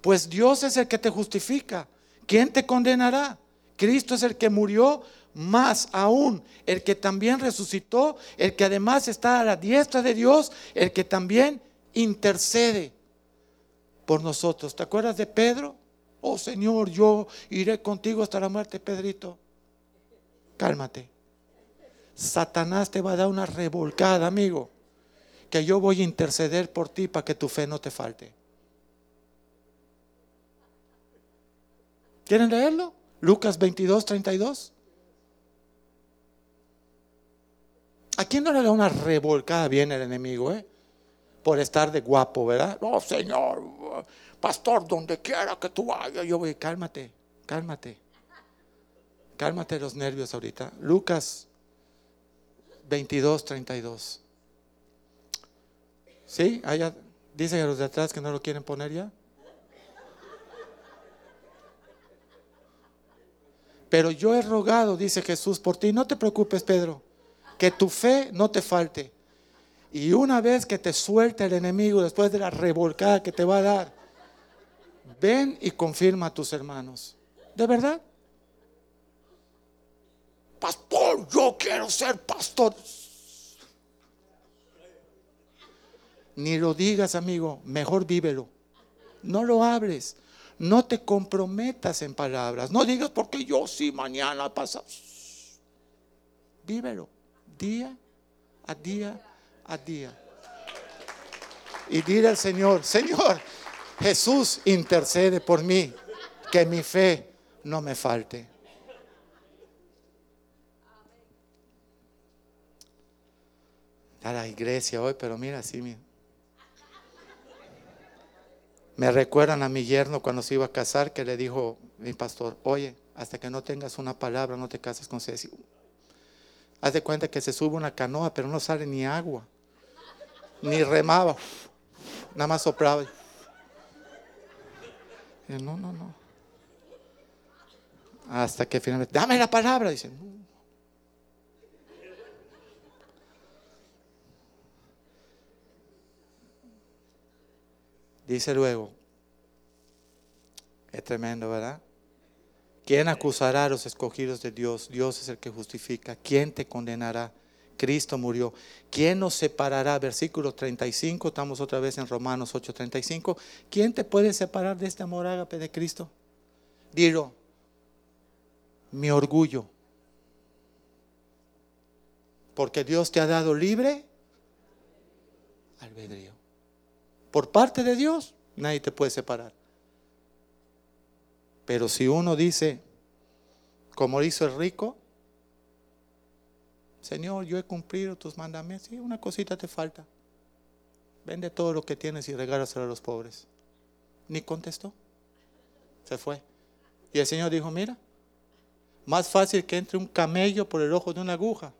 Pues Dios es el que te justifica. ¿Quién te condenará? Cristo es el que murió, más aún el que también resucitó, el que además está a la diestra de Dios, el que también intercede por nosotros. ¿Te acuerdas de Pedro? Oh Señor, yo iré contigo hasta la muerte, Pedrito. Cálmate. Satanás te va a dar una revolcada, amigo que yo voy a interceder por ti para que tu fe no te falte. ¿Quieren leerlo? Lucas 22, 32. ¿A quién no le da una revolcada bien el enemigo, eh? Por estar de guapo, ¿verdad? No, Señor, pastor, donde quiera que tú vayas, yo voy, cálmate, cálmate. Cálmate los nervios ahorita. Lucas 22, 32. ¿Sí? Dicen a los de atrás que no lo quieren poner ya. Pero yo he rogado, dice Jesús, por ti. No te preocupes, Pedro, que tu fe no te falte. Y una vez que te suelte el enemigo, después de la revolcada que te va a dar, ven y confirma a tus hermanos. ¿De verdad? Pastor, yo quiero ser pastor. Ni lo digas, amigo, mejor vívelo. No lo hables. No te comprometas en palabras. No digas porque yo sí mañana pasa. Vívelo día a día a día. Y dile al Señor, Señor, Jesús intercede por mí, que mi fe no me falte. A la iglesia hoy, pero mira, así, mira. Me recuerdan a mi yerno cuando se iba a casar que le dijo mi pastor, oye, hasta que no tengas una palabra no te cases con Ceci. Haz de cuenta que se sube una canoa, pero no sale ni agua, ni remaba, nada más soplaba. Yo, no, no, no. Hasta que finalmente, dame la palabra, dice. No. Dice luego, es tremendo, ¿verdad? ¿Quién acusará a los escogidos de Dios? Dios es el que justifica. ¿Quién te condenará? Cristo murió. ¿Quién nos separará? Versículo 35, estamos otra vez en Romanos 8:35. ¿Quién te puede separar de este amor ágape de Cristo? Dilo, mi orgullo. Porque Dios te ha dado libre albedrío. Por parte de Dios, nadie te puede separar. Pero si uno dice, como hizo el rico, Señor, yo he cumplido tus mandamientos, sí, una cosita te falta. Vende todo lo que tienes y regálaselo a los pobres. Ni contestó. Se fue. Y el Señor dijo, mira, más fácil que entre un camello por el ojo de una aguja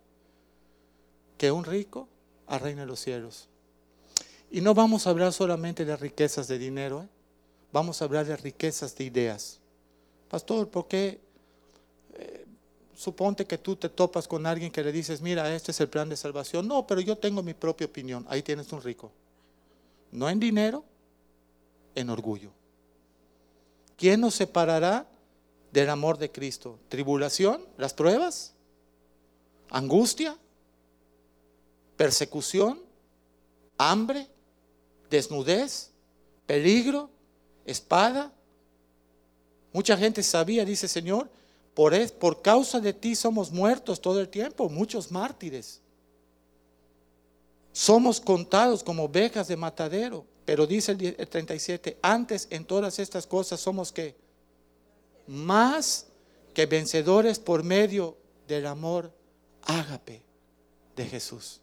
que un rico a reina de los cielos. Y no vamos a hablar solamente de riquezas de dinero, ¿eh? vamos a hablar de riquezas de ideas. Pastor, ¿por qué? Eh, suponte que tú te topas con alguien que le dices, mira, este es el plan de salvación. No, pero yo tengo mi propia opinión. Ahí tienes un rico. No en dinero, en orgullo. ¿Quién nos separará del amor de Cristo? ¿Tribulación? ¿Las pruebas? ¿Angustia? ¿Persecución? ¿Hambre? ¿Desnudez? ¿Peligro? ¿Espada? Mucha gente sabía, dice Señor, por, por causa de ti somos muertos todo el tiempo, muchos mártires. Somos contados como ovejas de matadero. Pero dice el 37, antes en todas estas cosas somos que más que vencedores por medio del amor ágape de Jesús.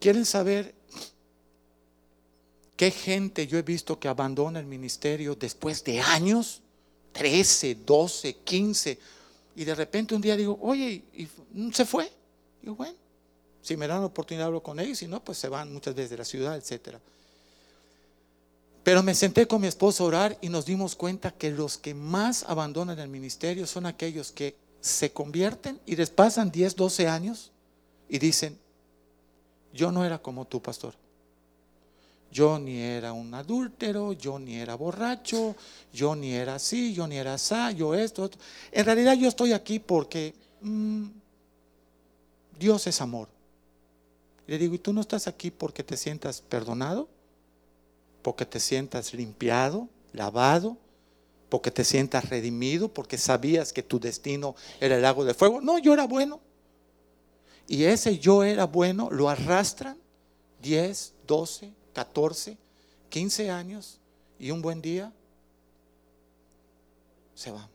¿Quieren saber qué gente yo he visto que abandona el ministerio después de años? 13, 12, 15. Y de repente un día digo, oye, y se fue. Y bueno, si me dan la oportunidad hablo con ellos, si no, pues se van muchas veces de la ciudad, etc. Pero me senté con mi esposo a orar y nos dimos cuenta que los que más abandonan el ministerio son aquellos que se convierten y les pasan 10, 12 años y dicen, yo no era como tú, pastor. Yo ni era un adúltero, yo ni era borracho, yo ni era así, yo ni era así, yo esto, En realidad yo estoy aquí porque mm, Dios es amor. Le digo, ¿y tú no estás aquí porque te sientas perdonado? ¿Porque te sientas limpiado, lavado? ¿Porque te sientas redimido? ¿Porque sabías que tu destino era el lago de fuego? No, yo era bueno. Y ese yo era bueno lo arrastran 10, 12, 14, 15 años y un buen día se van.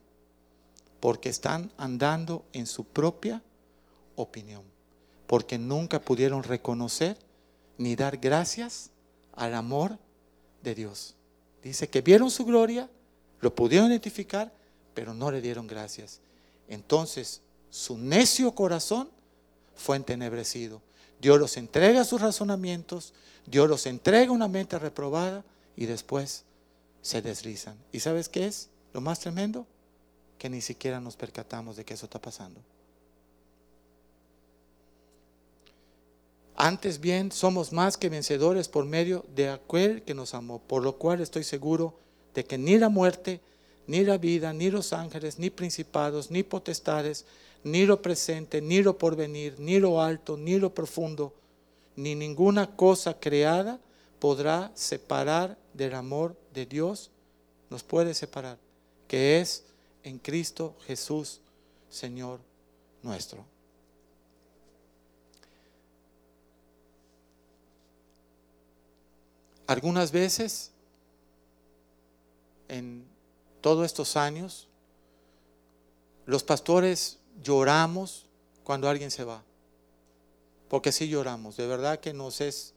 Porque están andando en su propia opinión porque nunca pudieron reconocer ni dar gracias al amor de Dios. Dice que vieron su gloria, lo pudieron identificar, pero no le dieron gracias. Entonces su necio corazón fue entenebrecido. Dios los entrega sus razonamientos, Dios los entrega una mente reprobada y después se deslizan. ¿Y sabes qué es lo más tremendo? Que ni siquiera nos percatamos de que eso está pasando. Antes bien, somos más que vencedores por medio de aquel que nos amó, por lo cual estoy seguro de que ni la muerte, ni la vida, ni los ángeles, ni principados, ni potestades, ni lo presente, ni lo porvenir, ni lo alto, ni lo profundo, ni ninguna cosa creada podrá separar del amor de Dios, nos puede separar, que es en Cristo Jesús, Señor nuestro. Algunas veces, en todos estos años, los pastores lloramos cuando alguien se va. Porque sí lloramos, de verdad que nos es,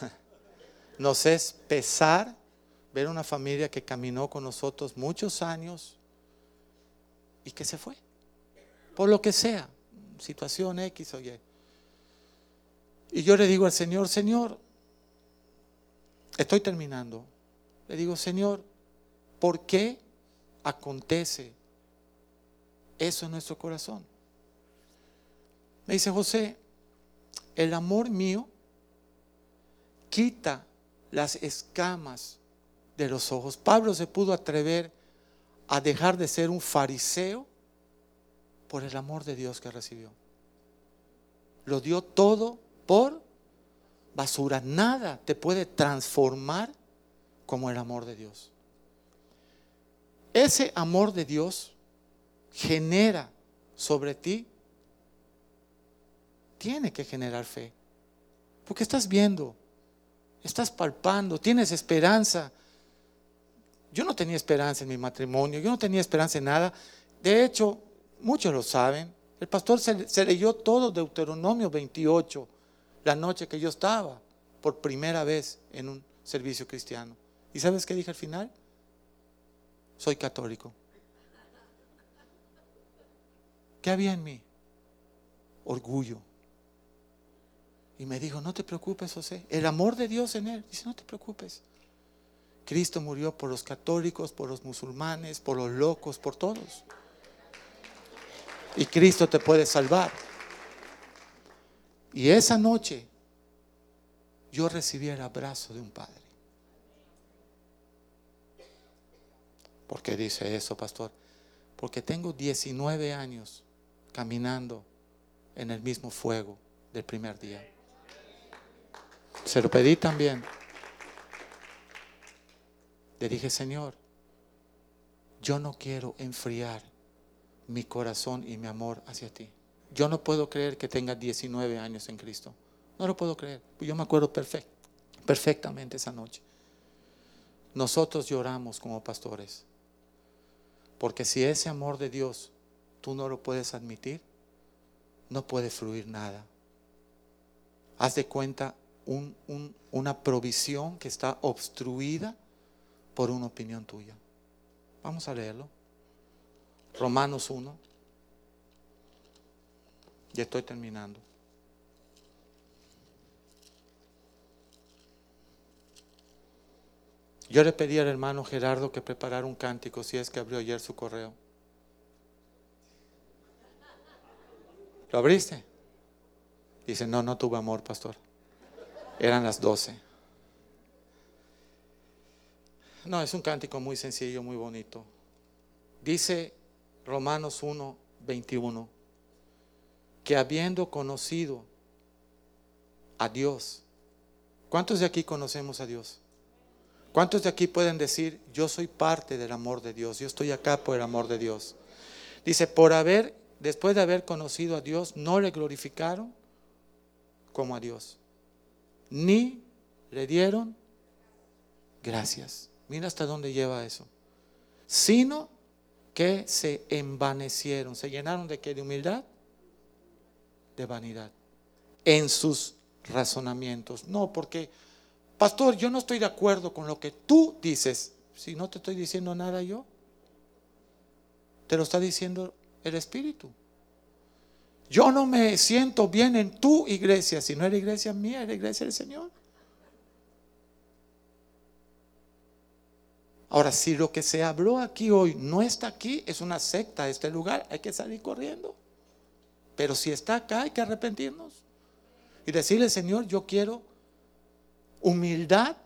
nos es pesar ver una familia que caminó con nosotros muchos años y que se fue. Por lo que sea, situación X o Y. Y yo le digo al Señor, Señor, Estoy terminando. Le digo, Señor, ¿por qué acontece eso en nuestro corazón? Me dice José, el amor mío quita las escamas de los ojos. Pablo se pudo atrever a dejar de ser un fariseo por el amor de Dios que recibió. Lo dio todo por basura. Nada te puede transformar como el amor de Dios. Ese amor de Dios genera sobre ti, tiene que generar fe. Porque estás viendo, estás palpando, tienes esperanza. Yo no tenía esperanza en mi matrimonio, yo no tenía esperanza en nada. De hecho, muchos lo saben. El pastor se, leyó todo Deuteronomio 28 la noche que yo estaba por primera vez en un servicio cristiano. ¿Y sabes qué dije al final? Soy católico. ¿Qué había en mí? Orgullo. Y me dijo, no te preocupes, José. El amor de Dios en él. Dice, no te preocupes. Cristo murió por los católicos, por los musulmanes, por los locos, por todos. Y Cristo te puede salvar. Y esa noche yo recibí el abrazo de un padre. ¿Por qué dice eso, pastor? Porque tengo 19 años caminando en el mismo fuego del primer día. Se lo pedí también. Le dije, Señor, yo no quiero enfriar mi corazón y mi amor hacia ti. Yo no puedo creer que tenga 19 años en Cristo. No lo puedo creer. Yo me acuerdo perfectamente esa noche. Nosotros lloramos como pastores. Porque si ese amor de Dios tú no lo puedes admitir, no puede fluir nada. Haz de cuenta una provisión que está obstruida por una opinión tuya. Vamos a leerlo. Romanos 1. Ya estoy terminando. Yo le pedí al hermano Gerardo que preparara un cántico si es que abrió ayer su correo. ¿Lo abriste? Dice, no, no tuve amor, pastor. Eran las doce. No, es un cántico muy sencillo, muy bonito. Dice Romanos 1, 21, que habiendo conocido a Dios, ¿cuántos de aquí conocemos a Dios? ¿Cuántos de aquí pueden decir, yo soy parte del amor de Dios, yo estoy acá por el amor de Dios? Dice, por haber después de haber conocido a Dios, no le glorificaron como a Dios, ni le dieron gracias. Mira hasta dónde lleva eso. Sino que se envanecieron, se llenaron de qué? De humildad, de vanidad, en sus razonamientos. No, porque, pastor, yo no estoy de acuerdo con lo que tú dices. Si no te estoy diciendo nada yo, te lo está diciendo el Espíritu. Yo no me siento bien en tu iglesia, si no es la iglesia mía, es la iglesia del Señor. Ahora, si lo que se habló aquí hoy no está aquí, es una secta este lugar, hay que salir corriendo. Pero si está acá, hay que arrepentirnos. Y decirle, Señor, yo quiero humildad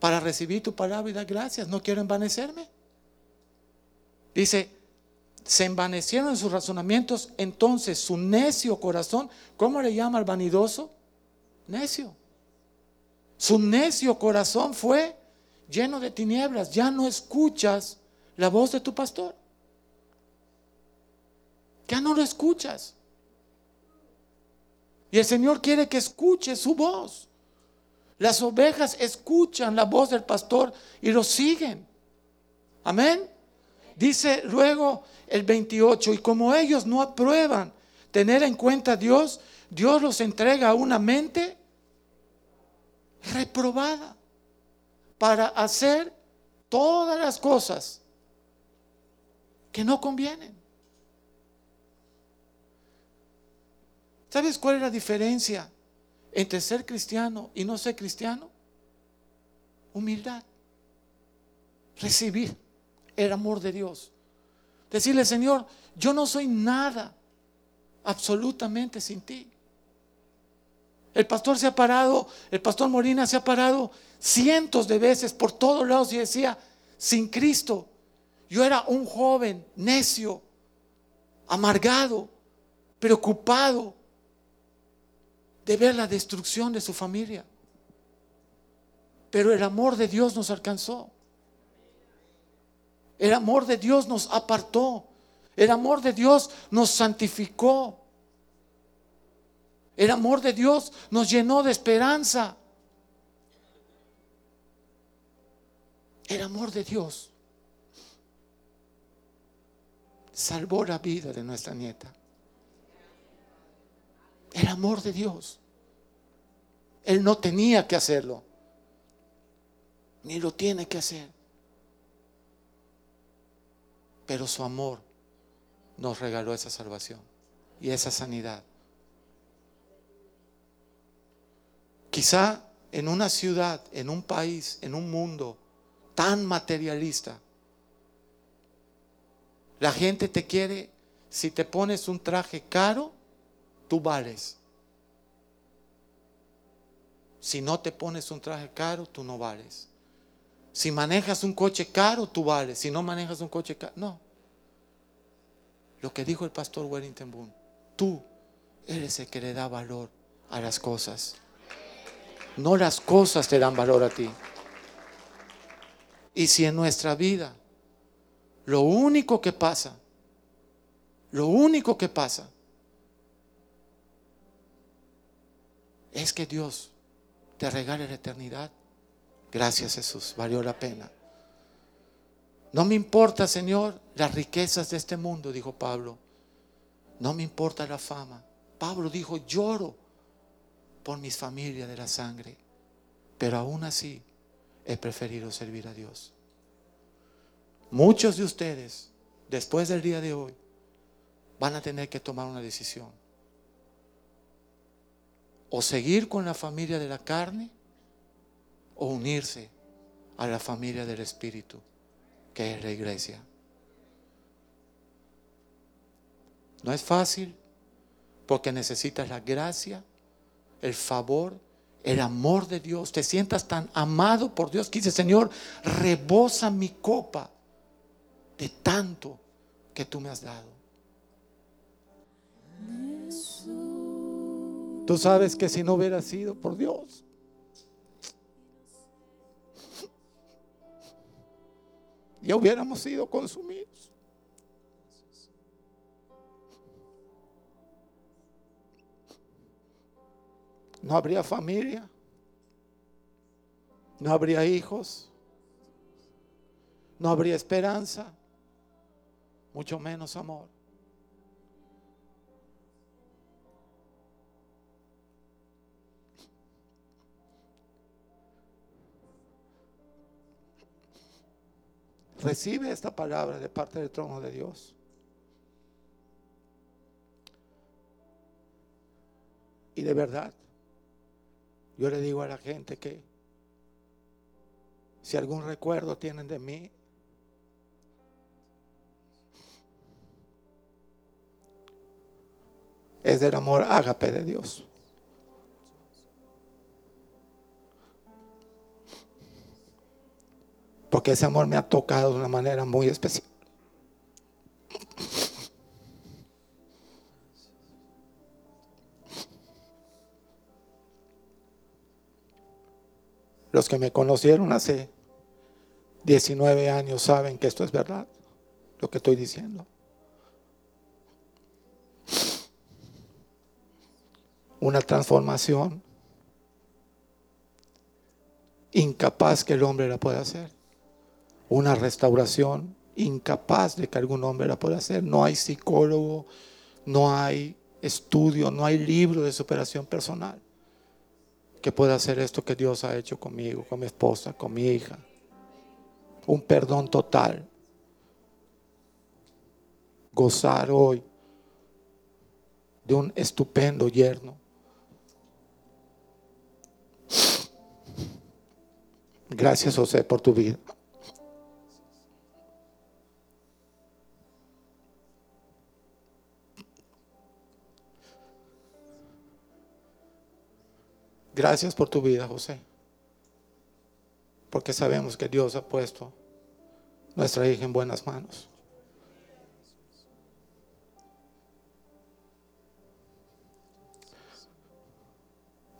para recibir tu palabra y dar gracias. No quiero envanecerme. Dice, se envanecieron en sus razonamientos, entonces su necio corazón, ¿cómo le llama al vanidoso? Necio. Su necio corazón fue lleno de tinieblas, ya no escuchas la voz de tu pastor. Ya no lo escuchas. Y el Señor quiere que escuche su voz. Las ovejas escuchan la voz del pastor y lo siguen. Amén. Dice luego el 28, y como ellos no aprueban tener en cuenta a Dios, Dios los entrega a una mente reprobada para hacer todas las cosas que no convienen. ¿Sabes cuál es la diferencia entre ser cristiano y no ser cristiano? Humildad. Recibir el amor de Dios. Decirle, Señor, yo no soy nada absolutamente sin ti. El pastor se ha parado, el pastor Molina se ha parado cientos de veces por todos lados y decía, sin Cristo, yo era un joven necio, amargado, preocupado de ver la destrucción de su familia. Pero el amor de Dios nos alcanzó. El amor de Dios nos apartó. El amor de Dios nos santificó. El amor de Dios nos llenó de esperanza. El amor de Dios salvó la vida de nuestra nieta. El amor de Dios. Él no tenía que hacerlo, ni lo tiene que hacer. Pero su amor nos regaló esa salvación y esa sanidad. Quizá en una ciudad, en un país, en un mundo tan materialista, la gente te quiere, si te pones un traje caro, tú vales. Si no te pones un traje caro, tú no vales. Si manejas un coche caro, tú vales. Si no manejas un coche caro, no. Lo que dijo el pastor Wellington Boone, tú eres el que le da valor a las cosas. No las cosas te dan valor a ti. Y si en nuestra vida lo único que pasa, lo único que pasa es que Dios te regale la eternidad, gracias Jesús, valió la pena. No me importa, Señor, las riquezas de este mundo, dijo Pablo. No me importa la fama. Pablo dijo, lloro por mis familias de la sangre. Pero aún así he preferido servir a Dios. Muchos de ustedes, después del día de hoy, van a tener que tomar una decisión. O seguir con la familia de la carne o unirse a la familia del Espíritu, que es la iglesia. No es fácil porque necesitas la gracia el favor, el amor de Dios, te sientas tan amado por Dios que dice, Señor, rebosa mi copa de tanto que tú me has dado. Tú sabes que si no hubiera sido por Dios, ya hubiéramos sido consumidos. No habría familia. No habría hijos. No habría esperanza. Mucho menos amor. Recibe esta palabra de parte del trono de Dios. Y de verdad, yo le digo a la gente que si algún recuerdo tienen de mí, es del amor ágape de Dios. Porque ese amor me ha tocado de una manera muy especial. Los que me conocieron hace 19 años saben que esto es verdad, lo que estoy diciendo. Una transformación incapaz que el hombre la pueda hacer. Una restauración incapaz de que algún hombre la pueda hacer. No hay psicólogo, no hay estudio, no hay libro de superación personal que pueda hacer esto que Dios ha hecho conmigo, con mi esposa, con mi hija. Un perdón total. Gozar hoy de un estupendo yerno. Gracias José por tu vida. Gracias por tu vida, José. Porque sabemos que Dios ha puesto nuestra hija en buenas manos.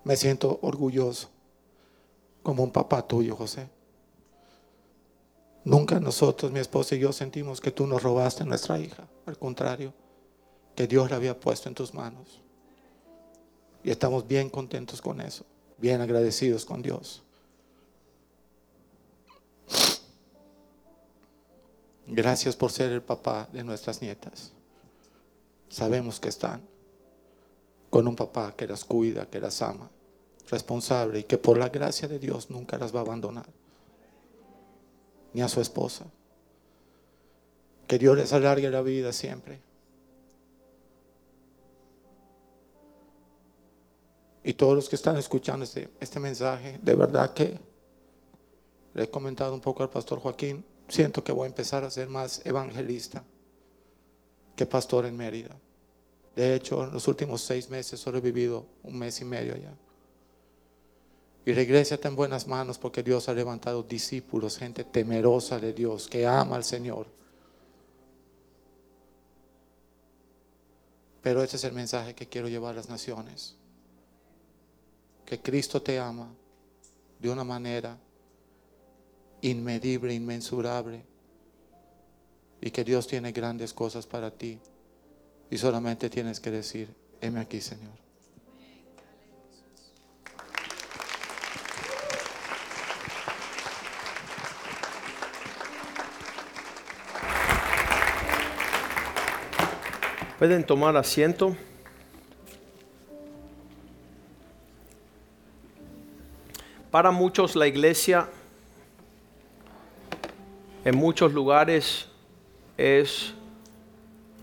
Me siento orgulloso como un papá tuyo, José. Nunca nosotros, mi esposa y yo, sentimos que tú nos robaste nuestra hija. Al contrario, que Dios la había puesto en tus manos. Y estamos bien contentos con eso, bien agradecidos con Dios. Gracias por ser el papá de nuestras nietas. Sabemos que están con un papá que las cuida, que las ama, responsable y que por la gracia de Dios nunca las va a abandonar ni a su esposa. Que Dios les alargue la vida siempre. Y todos los que están escuchando este, este mensaje, de verdad que le he comentado un poco al pastor Joaquín, siento que voy a empezar a ser más evangelista que pastor en Mérida. De hecho, en los últimos seis meses solo he vivido un mes y medio allá. Y está en buenas manos porque Dios ha levantado discípulos, gente temerosa de Dios, que ama al Señor. Pero este es el mensaje que quiero llevar a las naciones. Que Cristo te ama de una manera inmedible, inmensurable. Y que Dios tiene grandes cosas para ti. Y solamente tienes que decir, heme aquí, Señor. Pueden tomar asiento. Para muchos la iglesia en muchos lugares es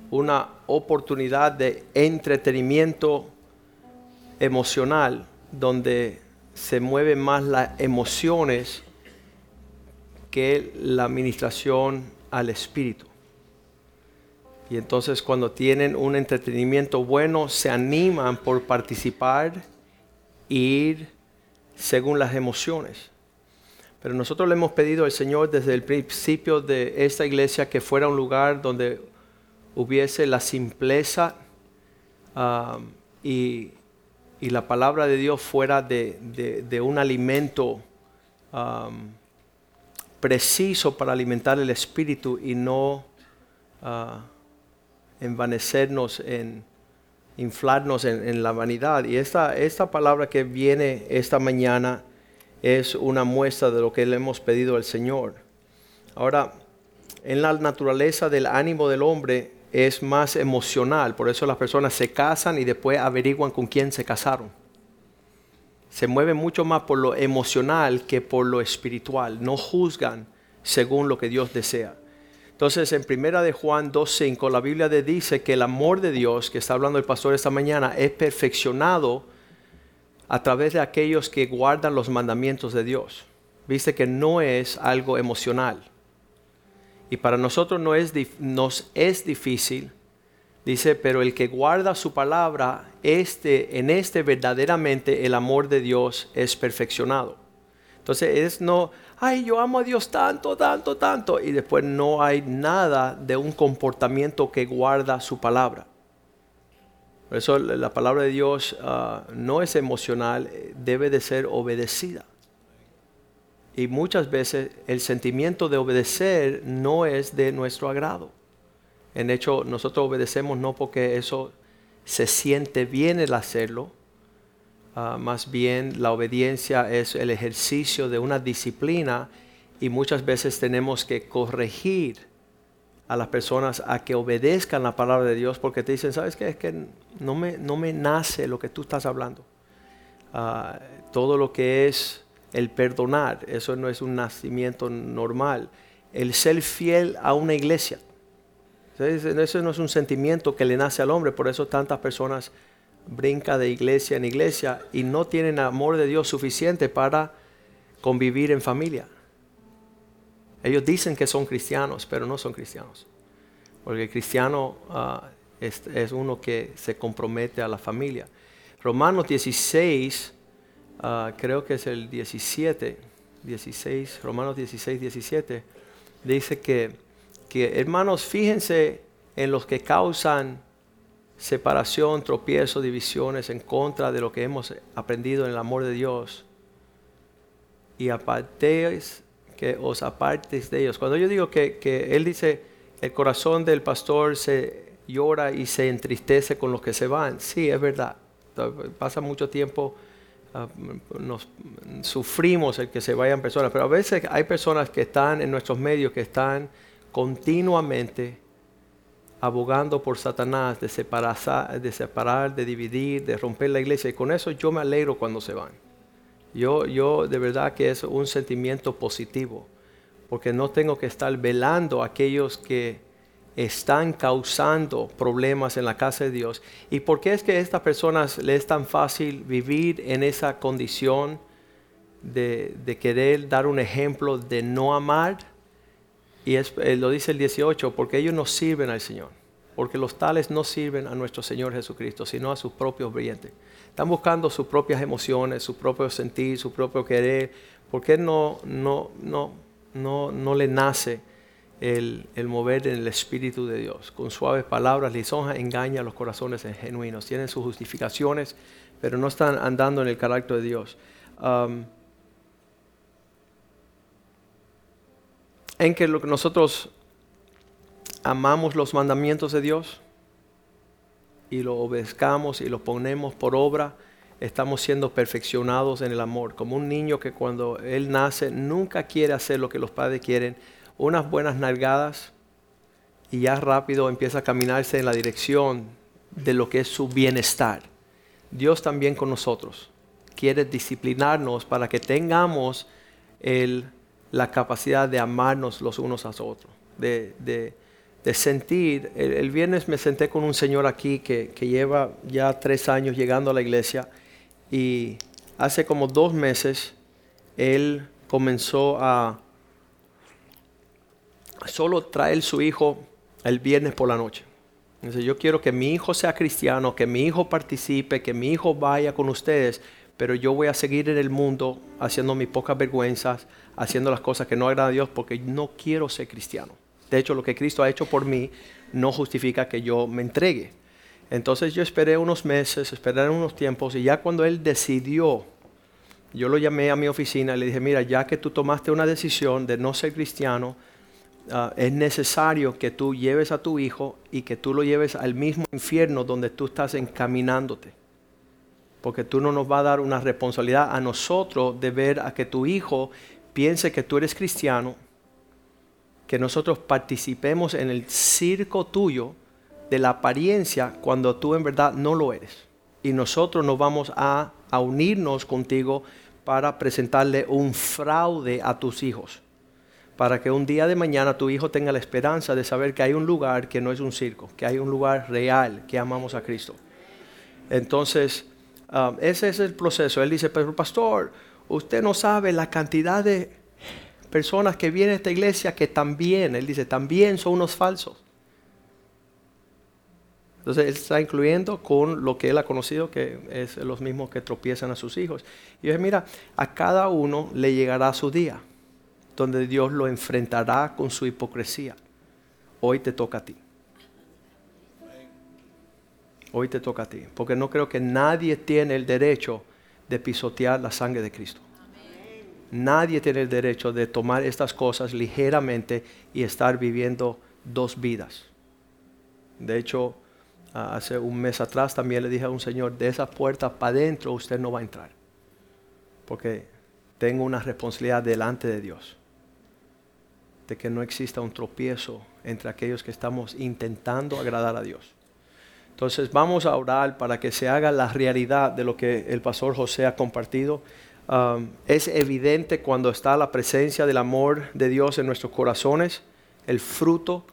una oportunidad de entretenimiento emocional donde se mueven más las emociones que la administración al espíritu. Y entonces cuando tienen un entretenimiento bueno, se animan por participar, ir según las emociones. Pero nosotros le hemos pedido al Señor desde el principio de esta iglesia que fuera un lugar donde hubiese la simpleza um, y, la palabra de Dios fuera de, un alimento um, preciso para alimentar el espíritu y no... Uh, envanecernos, en inflarnos en, la vanidad. Y esta, esta palabra que viene esta mañana es una muestra de lo que le hemos pedido al Señor. Ahora, en la naturaleza del ánimo del hombre es más emocional, por eso las personas se casan y después averiguan con quién se casaron. Se mueven mucho más por lo emocional que por lo espiritual, no juzgan según lo que Dios desea. Entonces, en primera de Juan 2.5, la Biblia dice que el amor de Dios, que está hablando el pastor esta mañana, es perfeccionado a través de aquellos que guardan los mandamientos de Dios. Viste que no es algo emocional. Y para nosotros no es, nos es difícil, dice, pero el que guarda su palabra, este, en este verdaderamente el amor de Dios es perfeccionado. Entonces es no, ay, yo amo a Dios tanto, tanto, tanto, y después no hay nada de un comportamiento que guarda su palabra. Por eso la palabra de Dios ah, no es emocional, debe de ser obedecida. Y muchas veces el sentimiento de obedecer no es de nuestro agrado. En hecho, nosotros obedecemos no porque eso se siente bien el hacerlo, Ah, más bien la obediencia es el ejercicio de una disciplina y muchas veces tenemos que corregir a las personas a que obedezcan la palabra de Dios porque te dicen, ¿sabes qué? Es que no me, no me nace lo que tú estás hablando. Ah, todo lo que es el perdonar, eso no es un nacimiento normal. El ser fiel a una iglesia, eso no es un sentimiento que le nace al hombre, por eso tantas personas brinca de iglesia en iglesia y no tienen amor de Dios suficiente para convivir en familia. Ellos dicen que son cristianos, pero no son cristianos. Porque el cristiano ah, es, uno que se compromete a la familia. Romanos 16 ah, creo que es el 17, 16, Romanos 16, 17, dice que, que hermanos, fíjense en los que causan separación, tropiezo, divisiones en contra de lo que hemos aprendido en el amor de Dios. Y apartéis, que os apartes de ellos. Cuando yo digo que, que él dice, el corazón del pastor se llora y se entristece con los que se van, sí, es verdad. Pasa mucho tiempo, ah, nos sufrimos el que se vayan personas, pero a veces hay personas que están en nuestros medios que están continuamente abogando por Satanás de separar, de separar, de dividir, de romper la iglesia. Y con eso yo me alegro cuando se van. Yo, yo de verdad que es un sentimiento positivo, porque no tengo que estar velando a aquellos que están causando problemas en la casa de Dios. ¿Y por qué es que a estas personas les es tan fácil vivir en esa condición de, de querer dar un ejemplo de no amar? Y eh, lo dice el 18, porque ellos no sirven al Señor. Porque los tales no sirven a nuestro Señor Jesucristo, sino a sus propios brillantes. Están buscando sus propias emociones, su propio sentir, su propio querer. porque no, no, no, no, no le nace el, el, mover en el Espíritu de Dios? Con suaves palabras, lisonja, engaña a los corazones genuinos. Tienen sus justificaciones, pero no están andando en el carácter de Dios. En que nosotros amamos los mandamientos de Dios y lo obedezcamos y lo ponemos por obra, estamos siendo perfeccionados en el amor. Como un niño que cuando él nace nunca quiere hacer lo que los padres quieren, unas buenas nalgadas y ya rápido empieza a caminarse en la dirección de lo que es su bienestar. Dios también con nosotros quiere disciplinarnos para que tengamos el la capacidad de amarnos los unos a los otros, de, sentir. El, viernes me senté con un señor aquí que, lleva ya tres años llegando a la iglesia y hace como dos meses él comenzó a solo traer su hijo el viernes por la noche. Entonces yo quiero que mi hijo sea cristiano, que mi hijo participe, que mi hijo vaya con ustedes, pero yo voy a seguir en el mundo haciendo mis pocas vergüenzas, haciendo las cosas que no agradan a Dios porque no quiero ser cristiano. De hecho, lo que Cristo ha hecho por mí no justifica que yo me entregue. Entonces yo esperé unos meses, esperé unos tiempos y ya cuando Él decidió, yo lo llamé a mi oficina y le dije, mira, ya que tú tomaste una decisión de no ser cristiano, ah, es necesario que tú lleves a tu hijo y que tú lo lleves al mismo infierno donde tú estás encaminándote porque tú no nos vas a dar una responsabilidad a nosotros de ver a que tu hijo piense que tú eres cristiano, que nosotros participemos en el circo tuyo de la apariencia cuando tú en verdad no lo eres. Y nosotros nos vamos a, a unirnos contigo para presentarle un fraude a tus hijos. Para que un día de mañana tu hijo tenga la esperanza de saber que hay un lugar que no es un circo, que hay un lugar real, que amamos a Cristo. Entonces, Um, ese es el proceso. Él dice, pero pastor, usted no sabe la cantidad de personas que vienen a esta iglesia que también, él dice, también son unos falsos. Entonces él está incluyendo con lo que él ha conocido, que es los mismos que tropiezan a sus hijos. Y dice, mira, a cada uno le llegará su día, donde Dios lo enfrentará con su hipocresía. Hoy te toca a ti hoy te toca a ti. Porque no creo que nadie tiene el derecho de pisotear la sangre de Cristo. Nadie tiene el derecho de tomar estas cosas ligeramente y estar viviendo dos vidas. De hecho, hace un mes atrás también le dije a un señor, de esa puerta para adentro usted no va a entrar. Porque tengo una responsabilidad delante de Dios. De que no exista un tropiezo entre aquellos que estamos intentando agradar a Dios. Entonces vamos a orar para que se haga la realidad de lo que el pastor José ha compartido. Es evidente cuando está la presencia del amor de Dios en nuestros corazones, el fruto.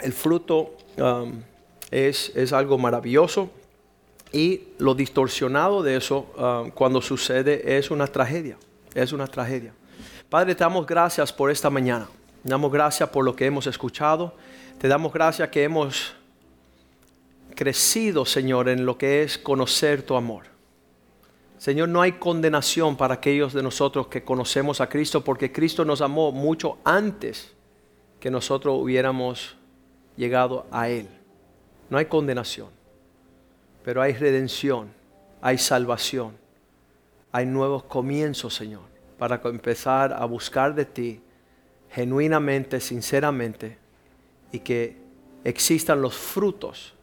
El fruto es, es, algo maravilloso y lo distorsionado de eso cuando sucede es una tragedia. Es una tragedia. Padre, te damos gracias por esta mañana. Damos gracias por lo que hemos escuchado. Te damos gracias que hemos crecido, Señor, en lo que es conocer tu amor. Señor, no hay condenación para aquellos de nosotros que conocemos a Cristo porque Cristo nos amó mucho antes que nosotros hubiéramos llegado a Él. No hay condenación, pero hay redención, hay salvación, hay nuevos comienzos, Señor, para empezar a buscar de ti genuinamente, sinceramente, y que existan los frutos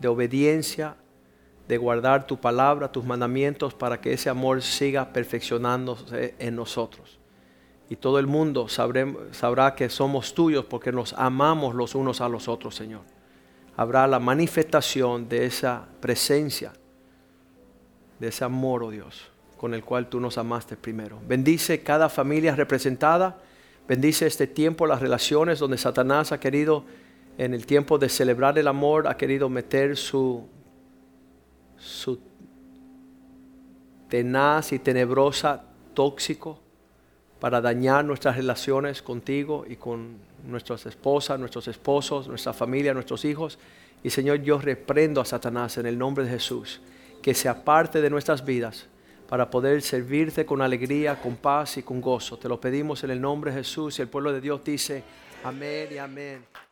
de obediencia, de guardar tu palabra, tus mandamientos, para que ese amor siga perfeccionándose en nosotros. Y todo el mundo sabrá que somos tuyos porque nos amamos los unos a los otros, Señor. Habrá la manifestación de esa presencia, de ese amor, oh Dios, con el cual tú nos amaste primero. Bendice cada familia representada. Bendice este tiempo, las relaciones donde Satanás ha querido, en el tiempo de celebrar el amor, ha querido meter su su tenaz y tenebrosa tóxico para dañar nuestras relaciones contigo y con nuestras esposas, nuestros esposos, nuestra familia, nuestros hijos. Y Señor, yo reprendo a Satanás en el nombre de Jesús, que se aparte de nuestras vidas para poder servirte con alegría, con paz y con gozo. Te lo pedimos en el nombre de Jesús y el pueblo de Dios dice, amén y amén.